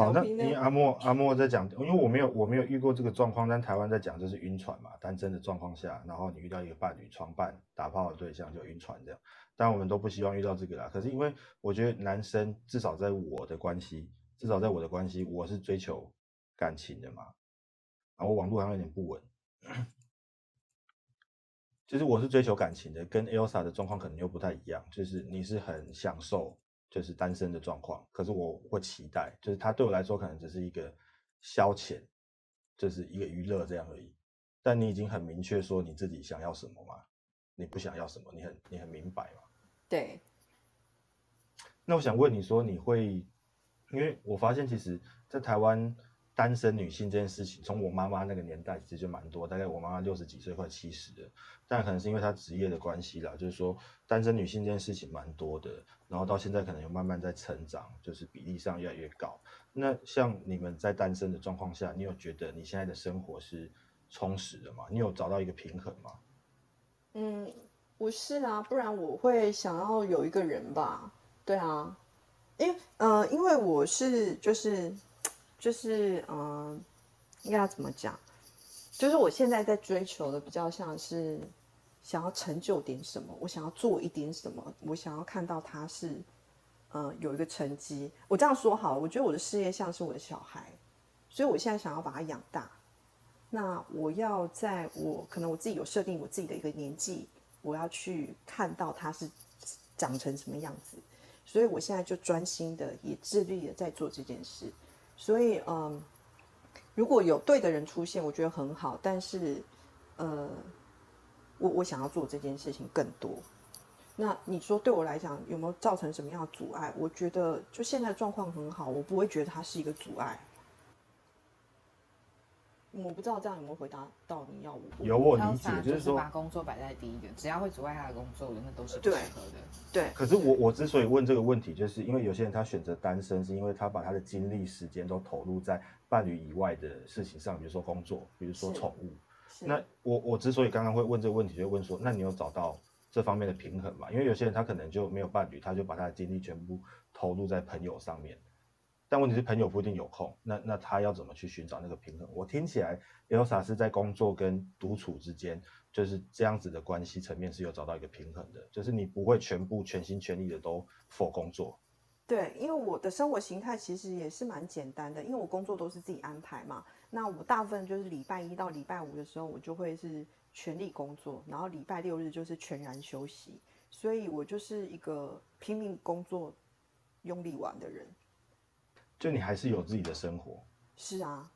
好，那调皮呢因为阿莫阿莫在讲，因为我没有我没有遇过这个状况，但台湾在讲就是晕船嘛，单身的状况下，然后你遇到一个伴侣床伴打炮的对象就晕船这样，当然我们都不希望遇到这个啦。可是因为我觉得男生至少在我的关系，至少在我的关系，我是追求感情的嘛，然后网络好像有点不稳，就是我是追求感情的，跟 Elsa 的状况可能又不太一样，就是你是很享受就是单身的状况，可是我会期待，就是它对我来说可能只是一个消遣，就是一个娱乐这样而已。但你已经很明确说你自己想要什么吗，你不想要什么，你很你很明白吗。对，那我想问你说，你会，因为我发现其实，在台湾单身女性这件事情，从我妈妈那个年代其实就蛮多，大概我妈妈六十几岁，快七十了，但可能是因为她职业的关系啦，就是说单身女性这件事情蛮多的，然后到现在可能有慢慢在成长，就是比例上越来越高。那像你们在单身的状况下，你有觉得你现在的生活是充实的吗？你有找到一个平衡吗？嗯，不是啊，不然我会想要有一个人吧？对啊，因为呃，因为我是就是就是嗯、应该要怎么讲？就是我现在在追求的比较像是想要成就点什么，我想要做一点什么，我想要看到他是呃有一个成绩。我这样说好了，我觉得我的事业像是我的小孩，所以我现在想要把他养大。那我要在我可能我自己有设定我自己的一个年纪，我要去看到他是长成什么样子，所以我现在就专心的也致力的在做这件事。所以嗯，如果有对的人出现，我觉得很好，但是呃，我我想要做这件事情更多。那你说对我来讲有没有造成什么样的阻碍？我觉得就现在状况很好，我不会觉得它是一个阻碍。我不知道这样有没有回答到你要我有我理解，就是说把工作摆在第一个，只要会阻碍他的工作的，那都是不对适合的。对可是我我之所以问这个问题，就是因为有些人他选择单身，是因为他把他的精力、时间都投入在伴侣以外的事情上，比如说工作，比如说宠物。是那我我之所以刚刚会问这个问题，就问说，那你有找到这方面的平衡吗？因为有些人他可能就没有伴侣，他就把他的精力全部投入在朋友上面。但问题是朋友不一定有空，那那他要怎么去寻找那个平衡？我听起来 Elsa 是在工作跟独处之间，就是这样子的关系层面是有找到一个平衡的，就是你不会全部全心全意的都 for 工作。对，因为我的生活形态其实也是蛮简单的，因为我工作都是自己安排嘛。那我大部分就是礼拜一到礼拜五的时候，我就会是全力工作，然后礼拜六日就是全然休息，所以我就是一个拼命工作、用力玩的人。就你还是有自己的生活，是啊，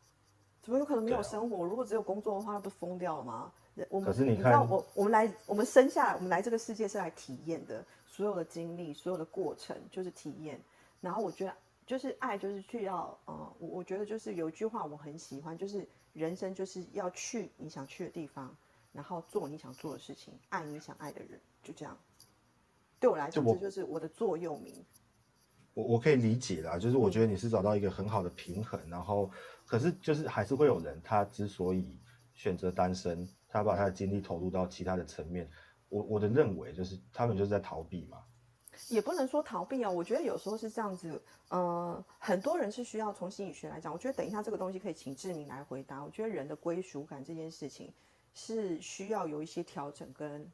怎么有可能没有生活？如果只有工作的话，那不是疯掉了吗？我们可是你看我我们来我们生下来，我们来这个世界是来体验的，所有的经历，所有的过程就是体验。然后我觉得就是爱，就是去要呃，我我觉得就是有一句话我很喜欢，就是人生就是要去你想去的地方，然后做你想做的事情，爱你想爱的人，就这样。对我来讲，这就是我的座右铭。我我可以理解啦，就是我觉得你是找到一个很好的平衡，然后可是就是还是会有人他之所以选择单身，他把他的精力投入到其他的层面，我我的认为就是他们就是在逃避嘛。也不能说逃避哦，我觉得有时候是这样子，呃，很多人是需要从心理学来讲，我觉得等一下这个东西可以请志明来回答。我觉得人的归属感这件事情是需要有一些调整跟，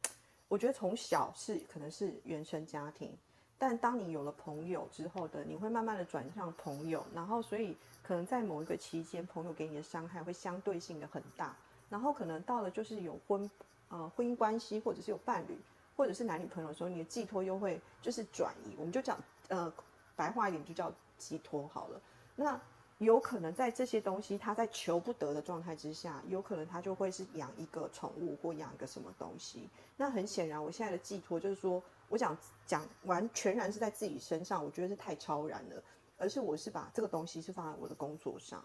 我觉得从小是可能是原生家庭，但当你有了朋友之后的，你会慢慢的转向朋友，然后所以可能在某一个期间，朋友给你的伤害会相对性的很大，然后可能到了就是有婚呃婚姻关系或者是有伴侣。或者是男女朋友的时候，你的寄托又会就是转移，我们就讲呃白话一点就叫寄托好了。那有可能在这些东西他在求不得的状态之下，有可能他就会是养一个宠物或养一个什么东西。那很显然，我现在的寄托就是说，我讲讲完全然是在自己身上，我觉得是太超然了，而是我是把这个东西是放在我的工作上。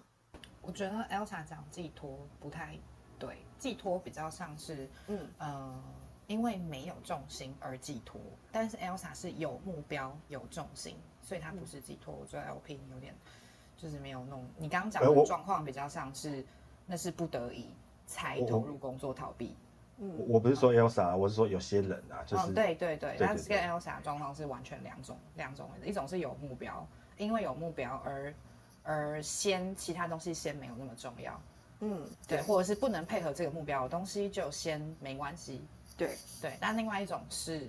我觉得 Elsa 讲寄托不太对，寄托比较像是，嗯呃，因为没有重心而寄托，但是 Elsa 是有目标、有重心，所以她不是寄托。我觉得 LP 有点就是没有弄。你刚刚讲的状况比较像是，那是不得已才投入工作逃避。嗯，我不是说 Elsa，我是说有些人啊，就是、哦，对对对，对但是跟 Elsa 状况是完全两种两种的，一种是有目标，因为有目标而而先其他东西先没有那么重要，嗯，对，或者是不能配合这个目标的东西就先没关系，对，对。那另外一种是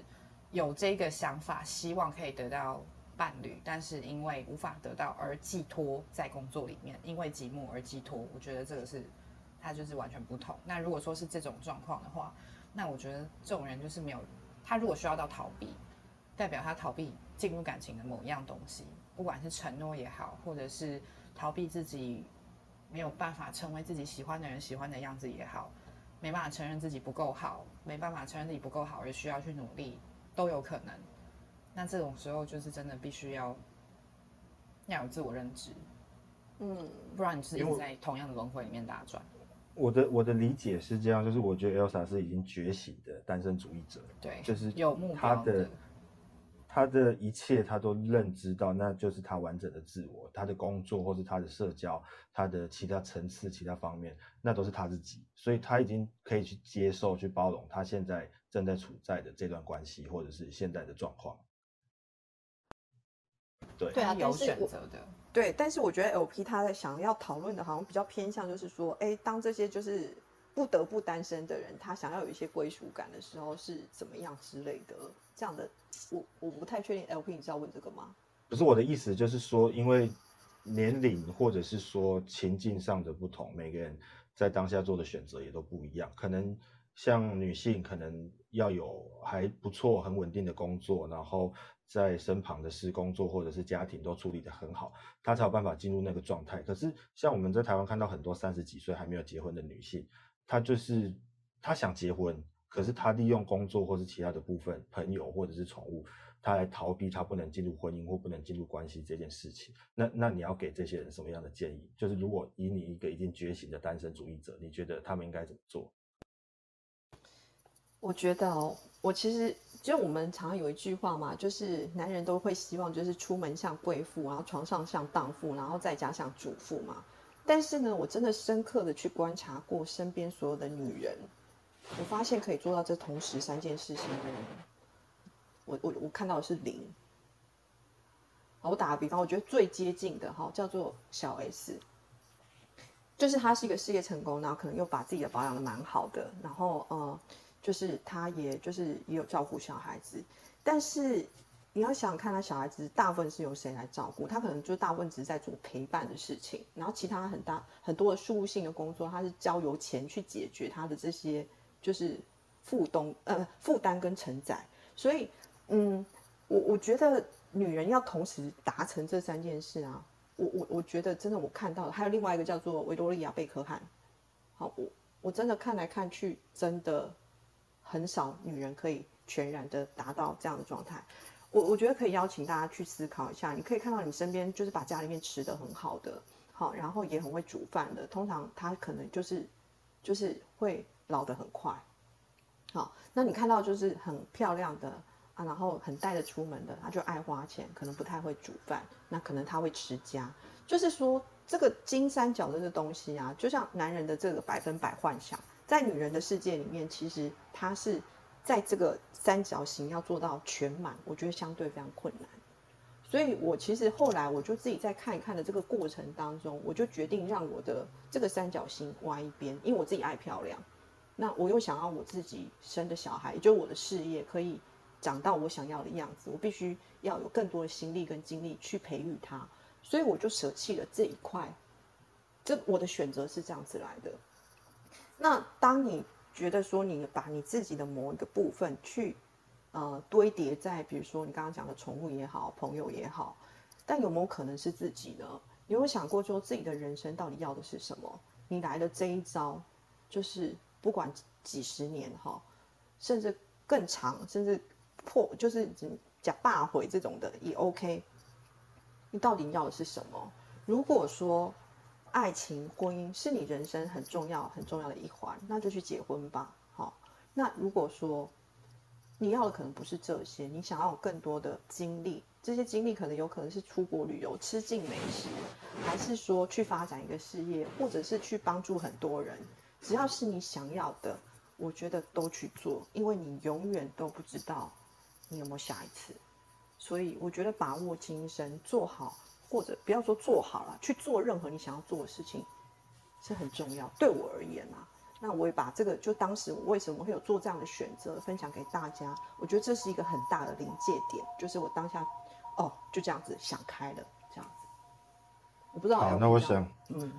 有这个想法，希望可以得到伴侣，但是因为无法得到而寄托在工作里面，因为寂寞而寄托，我觉得这个是它就是完全不同。那如果说是这种状况的话，那我觉得这种人就是没有，他如果需要到逃避，代表他逃避进入感情的某一样东西，不管是承诺也好，或者是逃避自己没有办法成为自己喜欢的人喜欢的样子也好，没办法承认自己不够好，没办法承认自己不够好而需要去努力，都有可能。那这种时候就是真的必须要要有自我认知，嗯不然你是一因为我直在同样的轮回里面打转。我的我的理解是这样，就是我觉得 Elsa 是已经觉醒的单身主义者，对，就是有目他标的的。他的一切他都认知到，那就是他完整的自我，他的工作或是他的社交，他的其他层次、其他方面，那都是他自己，所以他已经可以去接受、去包容他现在正在处在的这段关系，或者是现在的状况。对。对啊他有选择的，对，但是我觉得 LP 他在想要讨论的，好像比较偏向就是说，哎，当这些就是不得不单身的人，他想要有一些归属感的时候是怎么样之类的，这样的，我我不太确定 LP 你是要问这个吗？不是我的意思，就是说，因为年龄或者是说情境上的不同，每个人在当下做的选择也都不一样。可能像女性，可能要有还不错、很稳定的工作，然后在身旁的事工作或者是家庭都处理得很好，他才有办法进入那个状态。可是像我们在台湾看到很多三十几岁还没有结婚的女性，她就是她想结婚，可是她利用工作或是其他的部分，朋友或者是宠物，她来逃避她不能进入婚姻或不能进入关系这件事情。那那你要给这些人什么样的建议？就是如果以你一个已经觉醒的单身主义者，你觉得他们应该怎么做？我觉得哦，我其实就我们常常有一句话嘛，就是男人都会希望就是出门像贵妇，然后床上像荡妇，然后在家像主妇嘛。但是呢，我真的深刻的去观察过身边所有的女人，我发现可以做到这同时三件事情的人，我我我看到的是零。好，我打个比方，我觉得最接近的哈叫做小 S，就是她是一个事业成功，然后可能又把自己的保养的蛮好的，然后呃。就是他，也就是也有照顾小孩子，但是你要想看他小孩子大部分是由谁来照顾，他可能就大部分只是在做陪伴的事情，然后其他很大很多的事务性的工作，他是交由钱去解决他的这些就是负东呃负担跟承载，所以嗯，我我觉得女人要同时达成这三件事啊，我我我觉得真的我看到了，还有另外一个叫做维多利亚贝克汉，好，我我真的看来看去真的。很少女人可以全然的达到这样的状态，我我觉得可以邀请大家去思考一下。你可以看到你身边就是把家里面吃的很好的，好，然后也很会煮饭的，通常他可能就是就是会老得很快。好，那你看到就是很漂亮的啊，然后很带得出门的，他就爱花钱，可能不太会煮饭，那可能他会持家。就是说这个金三角的这东西啊，就像男人的这个百分百幻想。在女人的世界里面，其实她是在这个三角形要做到全满，我觉得相对非常困难。所以我其实后来我就自己在看一看的这个过程当中，我就决定让我的这个三角形歪一边，因为我自己爱漂亮，那我又想要我自己生的小孩，也就是我的事业可以长到我想要的样子，我必须要有更多的心力跟精力去培育它，所以我就舍弃了这一块。这我的选择是这样子来的。那当你觉得说你把你自己的某一个部分去，呃，堆叠在比如说你刚刚讲的宠物也好，朋友也好，但有没有可能是自己呢？你有想过说自己的人生到底要的是什么？你来的这一招，就是不管几十年哈，甚至更长，甚至破就是假霸回这种的也 OK。你到底要的是什么？如果说爱情、婚姻是你人生很重要、很重要的一环，那就去结婚吧。好，那如果说你要的可能不是这些，你想要有更多的经历，这些经历可能有可能是出国旅游、吃尽美食，还是说去发展一个事业，或者是去帮助很多人，只要是你想要的，我觉得都去做，因为你永远都不知道你有没有下一次。所以我觉得把握今生，做好或者不要说做好了，去做任何你想要做的事情是很重要。对我而言啊，那我也把这个就当时我为什么会有做这样的选择分享给大家。我觉得这是一个很大的临界点，就是我当下哦就这样子想开了，这样子。我不知道。好，那我想，嗯，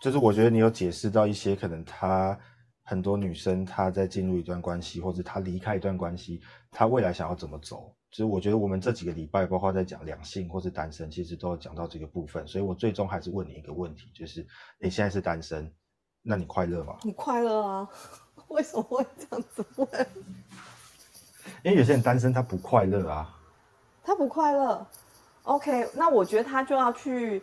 就是我觉得你有解释到一些可能他很多女生她在进入一段关系或者她离开一段关系，她未来想要怎么走。就是我觉得我们这几个礼拜，包括在讲两性或是单身，其实都有讲到这个部分。所以我最终还是问你一个问题，就是你现在是单身，那你快乐吗？你快乐啊？为什么会这样子问？因为有些人单身他不快乐啊。他不快乐，OK？那我觉得他就要去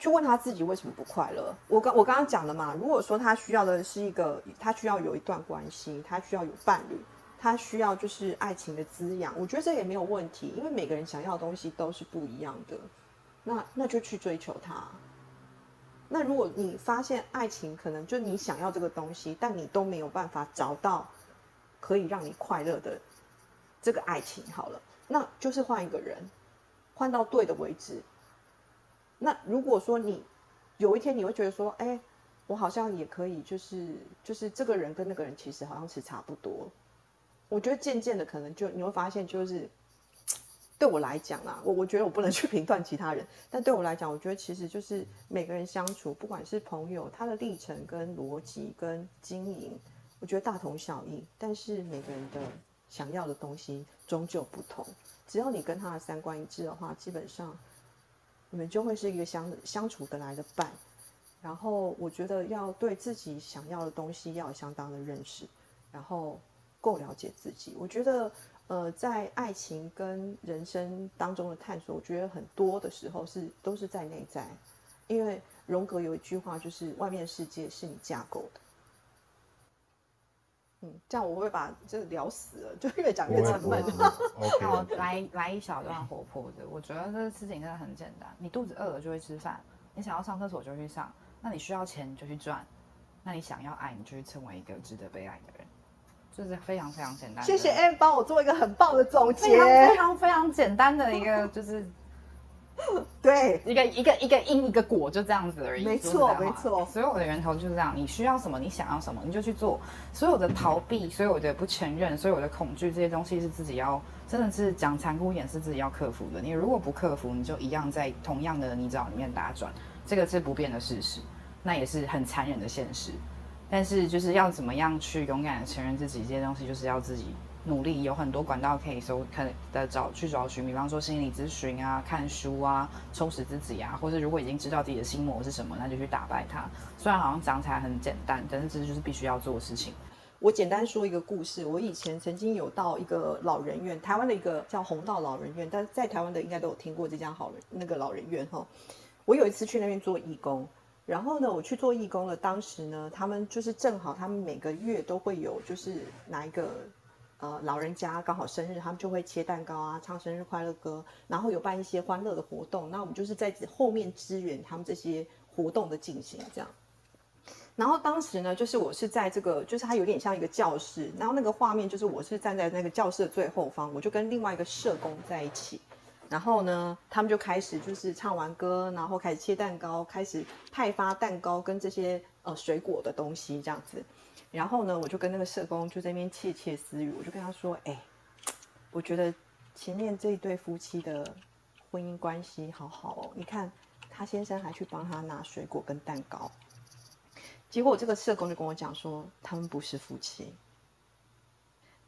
去问他自己为什么不快乐。我刚我刚刚讲了嘛，如果说他需要的是一个，他需要有一段关系，他需要有伴侣。他需要就是爱情的滋养，我觉得这也没有问题，因为每个人想要的东西都是不一样的，那那就去追求他。那如果你发现爱情可能就你想要这个东西，但你都没有办法找到可以让你快乐的这个爱情，好了，那就是换一个人，换到对的位置。那如果说你有一天你会觉得说，哎，我好像也可以，就是就是这个人跟那个人其实好像是差不多。我觉得渐渐的，可能就你会发现，就是对我来讲啊，我我觉得我不能 去评断其他人，但对我来讲，我觉得其实就是每个人相处，不管是朋友，他的历程跟逻辑跟经营，我觉得大同小异。但是每个人的想要的东西终究不同。只要你跟他的三观一致的话，基本上你们就会是一个相相处得来的伴。然后我觉得要对自己想要的东西要有相当的认识，然后。够了解自己，我觉得，呃，在爱情跟人生当中的探索，我觉得很多的时候是都是在内在，因为荣格有一句话，就是外面世界是你架构的。嗯，这样我会把这聊死了，就越讲越沉闷。好，来来一小段活泼的，我觉得这个事情真的很简单，你肚子饿了就会吃饭，你想要上厕所就去上，那你需要钱你就去赚，那你想要爱你就去成为一个值得被爱的人。就是非常非常简单。谢谢 M 帮我做一个很棒的总结。非常非常简单的一个，就是 对一个一个一个因一个果就这样子而已。没错没错，所有的源头就是这样。你需要什么，你想要什么，你就去做。所有的逃避，所有的不承认，所有的恐惧，这些东西是自己要真的是讲残酷一点，是自己要克服的。你如果不克服，你就一样在同样的泥沼里面打转，这个是不变的事实，那也是很残忍的现实。但是就是要怎么样去勇敢的承认自己这些东西，就是要自己努力。有很多管道可以搜，可的找去找寻，比方说心理咨询啊、看书啊、充实自己啊，或者如果已经知道自己的心魔是什么，那就去打败它。虽然好像讲起来很简单，但是这就是必须要做的事情。我简单说一个故事，我以前曾经有到一个老人院，台湾的一个叫红道老人院，但是在台湾的应该都有听过这家好人那个老人院哈。我有一次去那边做义工。然后呢，我去做义工了。当时呢，他们就是正好，他们每个月都会有，就是哪一个呃老人家刚好生日，他们就会切蛋糕啊，唱生日快乐歌，然后有办一些欢乐的活动。那我们就是在后面支援他们这些活动的进行，这样。然后当时呢，就是我是在这个，就是它有点像一个教室，然后那个画面就是我是站在那个教室的最后方，我就跟另外一个社工在一起。然后呢，他们就开始就是唱完歌，然后开始切蛋糕，开始派发蛋糕跟这些呃水果的东西这样子。然后呢，我就跟那个社工就在那边窃窃私语，我就跟他说：“哎，我觉得前面这一对夫妻的婚姻关系好好哦，你看他先生还去帮他拿水果跟蛋糕。”结果这个社工就跟我讲说：“他们不是夫妻。”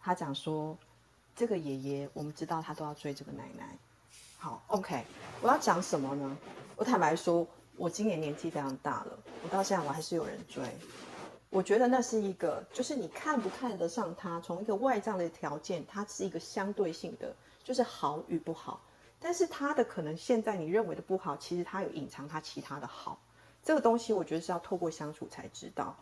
他讲说：“这个爷爷，我们知道他都要追这个奶奶。”好，OK，我要讲什么呢？我坦白说，我今年年纪非常大了，我到现在我还是有人追。我觉得那是一个，就是你看不看得上他，从一个外在的条件，它是一个相对性的，就是好与不好。但是他的可能现在你认为的不好，其实他有隐藏他其他的好。这个东西我觉得是要透过相处才知道。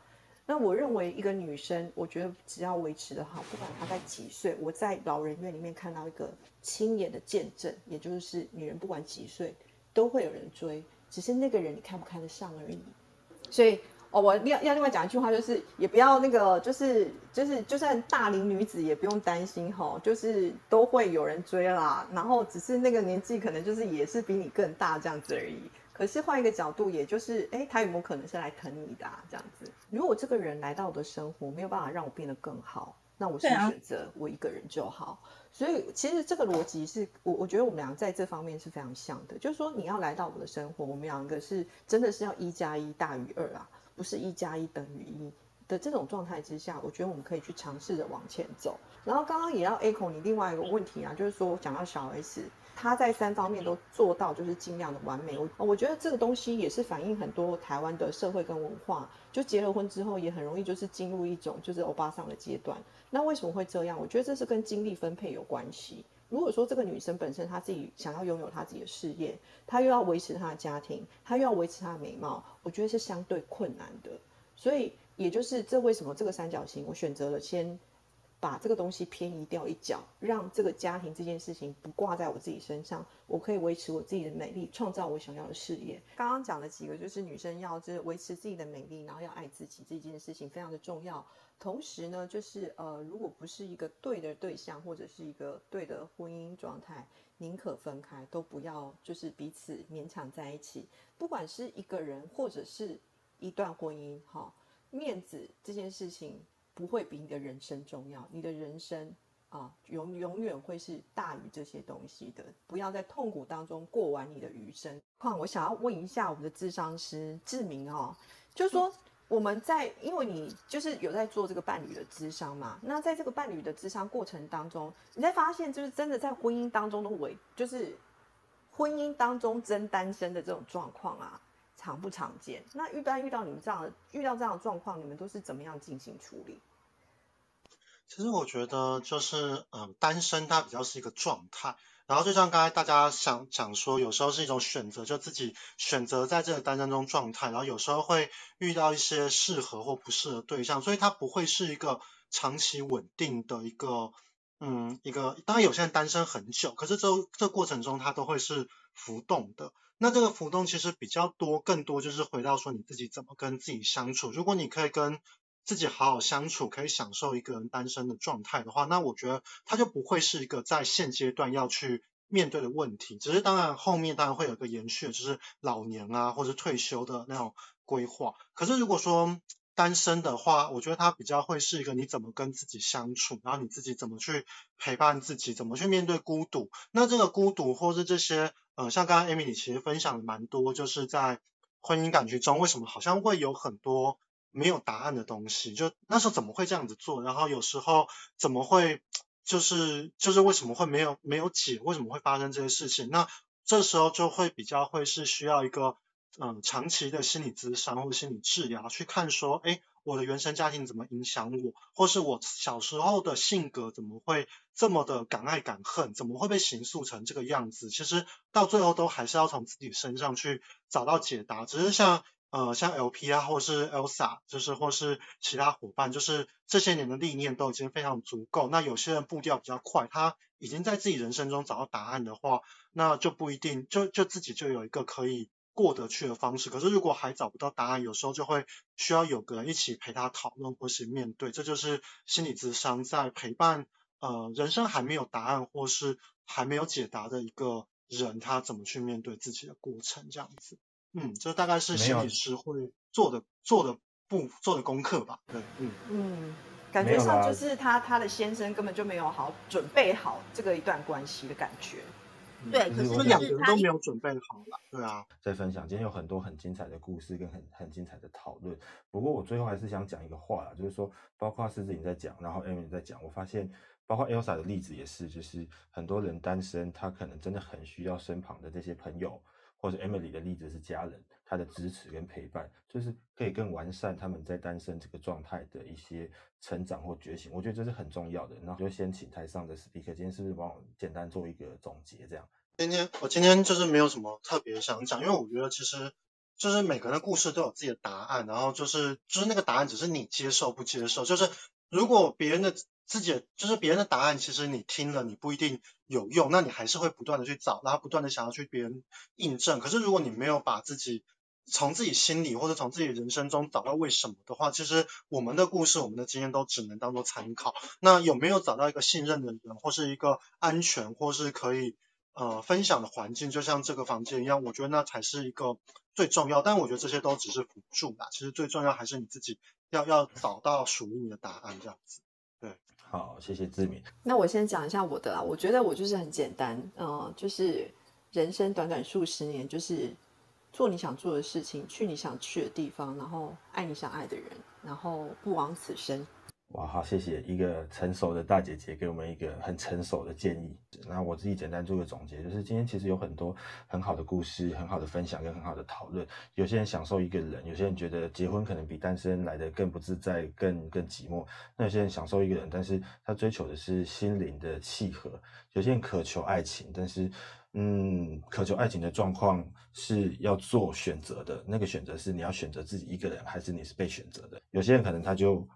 那我认为一个女生，我觉得只要维持的好，不管她在几岁，我在老人院里面看到一个亲眼的见证，也就是女人不管几岁都会有人追，只是那个人你看不看得上而已。所以哦，我要要另外讲一句话，就是也不要那个，就是就是就算大龄女子也不用担心哈，就是都会有人追啦。然后只是那个年纪可能就是也是比你更大这样子而已。可是换一个角度，也就是哎，他有没有可能是来疼你的这样子？如果这个人来到我的生活，没有办法让我变得更好，那我是选择我一个人就好。所以其实这个逻辑是我我觉得我们俩在这方面是非常像的，就是说你要来到我的生活，我们两个是真的是要一加一大于二啊，不是一加一等于一的这种状态之下，我觉得我们可以去尝试着往前走。然后刚刚也要 echo 你另外一个问题啊，就是说讲到小 S。他在三方面都做到，就是尽量的完美。我我觉得这个东西也是反映很多台湾的社会跟文化。就结了婚之后，也很容易就是进入一种就是欧巴桑的阶段。那为什么会这样？我觉得这是跟精力分配有关系。如果说这个女生本身她自己想要拥有她自己的事业，她又要维持她的家庭，她又要维持她的美貌，我觉得是相对困难的。所以也就是这为什么这个三角形，我选择了先。把这个东西偏移掉一角，让这个家庭这件事情不挂在我自己身上，我可以维持我自己的美丽，创造我想要的事业。刚刚讲的几个就是女生要就是维持自己的美丽，然后要爱自己这件事情非常的重要。同时呢，就是呃，如果不是一个对的对象或者是一个对的婚姻状态，宁可分开，都不要就是彼此勉强在一起。不管是一个人或者是一段婚姻，哈，面子这件事情。不会比你的人生重要，你的人生啊，永永远会是大于这些东西的。不要在痛苦当中过完你的余生。况，我想要问一下我们的智商师志明哦，就是说我们在，因为你就是有在做这个伴侣的智商嘛，那在这个伴侣的智商过程当中，你在发现就是真的在婚姻当中的违，就是婚姻当中真单身的这种状况啊。常不常见？那一般遇到你们这样的遇到这样的状况，你们都是怎么样进行处理？其实我觉得就是，嗯，单身它比较是一个状态，然后就像刚才大家想讲说，有时候是一种选择，就自己选择在这个单身中状态，然后有时候会遇到一些适合或不适合对象，所以它不会是一个长期稳定的一个，嗯，一个。当然有些人单身很久，可是这这过程中它都会是浮动的。那这个浮动其实比较多，更多就是回到说你自己怎么跟自己相处。如果你可以跟自己好好相处，可以享受一个人单身的状态的话，那我觉得它就不会是一个在现阶段要去面对的问题。只是当然后面当然会有个延续，就是老年啊或者退休的那种规划。可是如果说单身的话，我觉得它比较会是一个你怎么跟自己相处，然后你自己怎么去陪伴自己，怎么去面对孤独。那这个孤独或是这些。呃，像刚刚 Amy 你其实分享的蛮多，就是在婚姻感情中，为什么好像会有很多没有答案的东西？就那时候怎么会这样子做？然后有时候怎么会就是就是为什么会没有没有解？为什么会发生这些事情？那这时候就会比较会是需要一个嗯长期的心理咨商或者心理治疗去看说，哎。我的原生家庭怎么影响我，或是我小时候的性格怎么会这么的敢爱敢恨，怎么会被形塑成这个样子？其实到最后都还是要从自己身上去找到解答。只是像呃像 LP 啊，或是 Elsa，就是或是其他伙伴，就是这些年的历练都已经非常足够。那有些人步调比较快，他已经在自己人生中找到答案的话，那就不一定就就自己就有一个可以。过得去的方式，可是如果还找不到答案，有时候就会需要有个人一起陪他讨论或是面对，这就是心理智商在陪伴呃人生还没有答案或是还没有解答的一个人，他怎么去面对自己的过程这样子。嗯，这大概是心理师会做的做的不做的功课吧。对，嗯嗯，感觉上就是他他的先生根本就没有好准备好这个一段关系的感觉。对，可是两个人都没有准备好了，对啊。在分享，今天有很多很精彩的故事跟很很精彩的讨论。不过我最后还是想讲一个话啦，就是说，包括狮子你在讲，然后 Amy 在讲，我发现，包括 Elsa 的例子也是，就是很多人单身，他可能真的很需要身旁的这些朋友，或者 Emily 的例子是家人。他的支持跟陪伴，就是可以更完善他们在单身这个状态的一些成长或觉醒，我觉得这是很重要的。然后就先请台上的 speaker，今天是不是帮我简单做一个总结？这样，今天我今天就是没有什么特别想讲，因为我觉得其实就是每个人的故事都有自己的答案，然后就是就是那个答案只是你接受不接受，就是如果别人的自己的就是别人的答案，其实你听了你不一定有用，那你还是会不断的去找，然后不断的想要去别人印证。可是如果你没有把自己从自己心里或者从自己人生中找到为什么的话，其实我们的故事、我们的经验都只能当做参考。那有没有找到一个信任的人，或是一个安全，或是可以呃分享的环境，就像这个房间一样，我觉得那才是一个最重要。但我觉得这些都只是辅助吧，其实最重要还是你自己要要找到属于你的答案，这样子。对，好，谢谢志明。那我先讲一下我的啦，我觉得我就是很简单，嗯、就是人生短短数十年，就是做你想做的事情，去你想去的地方，然后爱你想爱的人，然后不枉此生。哇，好，谢谢一个成熟的大姐姐给我们一个很成熟的建议。那我自己简单做个总结，就是今天其实有很多很好的故事、很好的分享跟很好的讨论。有些人享受一个人，有些人觉得结婚可能比单身来的更不自在、更更寂寞。那有些人享受一个人，但是他追求的是心灵的契合。有些人渴求爱情，但是嗯，渴求爱情的状况是要做选择的，那个选择是你要选择自己一个人，还是你是被选择的？有些人可能他就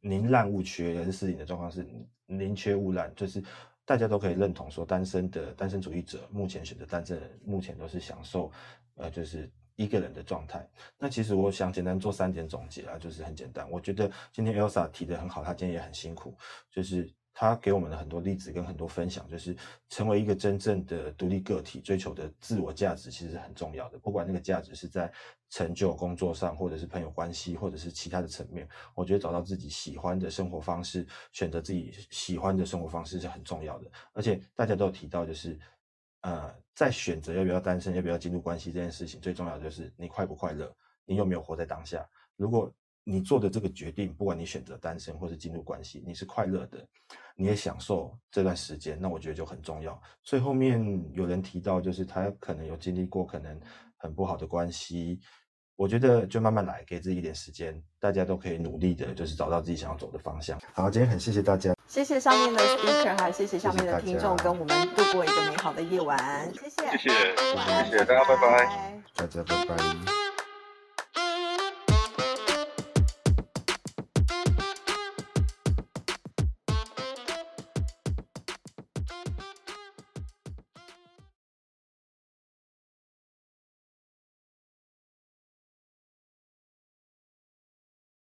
宁滥勿缺，人是事情的状况是宁缺毋滥，就是大家都可以认同说，单身的单身主义者目前选择单身，目前都是享受呃，就是一个人的状态。那其实我想简单做三点总结啊，就是很简单。我觉得今天 Elsa 提的很好，她今天也很辛苦，就是他给我们的很多例子跟很多分享，就是成为一个真正的独立个体，追求的自我价值其实是很重要的。不管那个价值是在成就、工作上，或者是朋友关系，或者是其他的层面，我觉得找到自己喜欢的生活方式，选择自己喜欢的生活方式是很重要的。而且大家都有提到，就是呃，在选择要不要单身、要不要进入关系这件事情，最重要的就是你快不快乐，你有没有活在当下。如果你做的这个决定，不管你选择单身或是进入关系，你是快乐的，你也享受这段时间，那我觉得就很重要。所以后面有人提到，就是他可能有经历过可能很不好的关系，我觉得就慢慢来，给自己一点时间，大家都可以努力的，就是找到自己想要走的方向。好，今天很谢谢大家。谢谢上面的 speaker，还有谢谢上面的听众，跟我们度过一个美好的夜晚。谢谢，谢谢谢谢大家拜拜拜大家拜拜。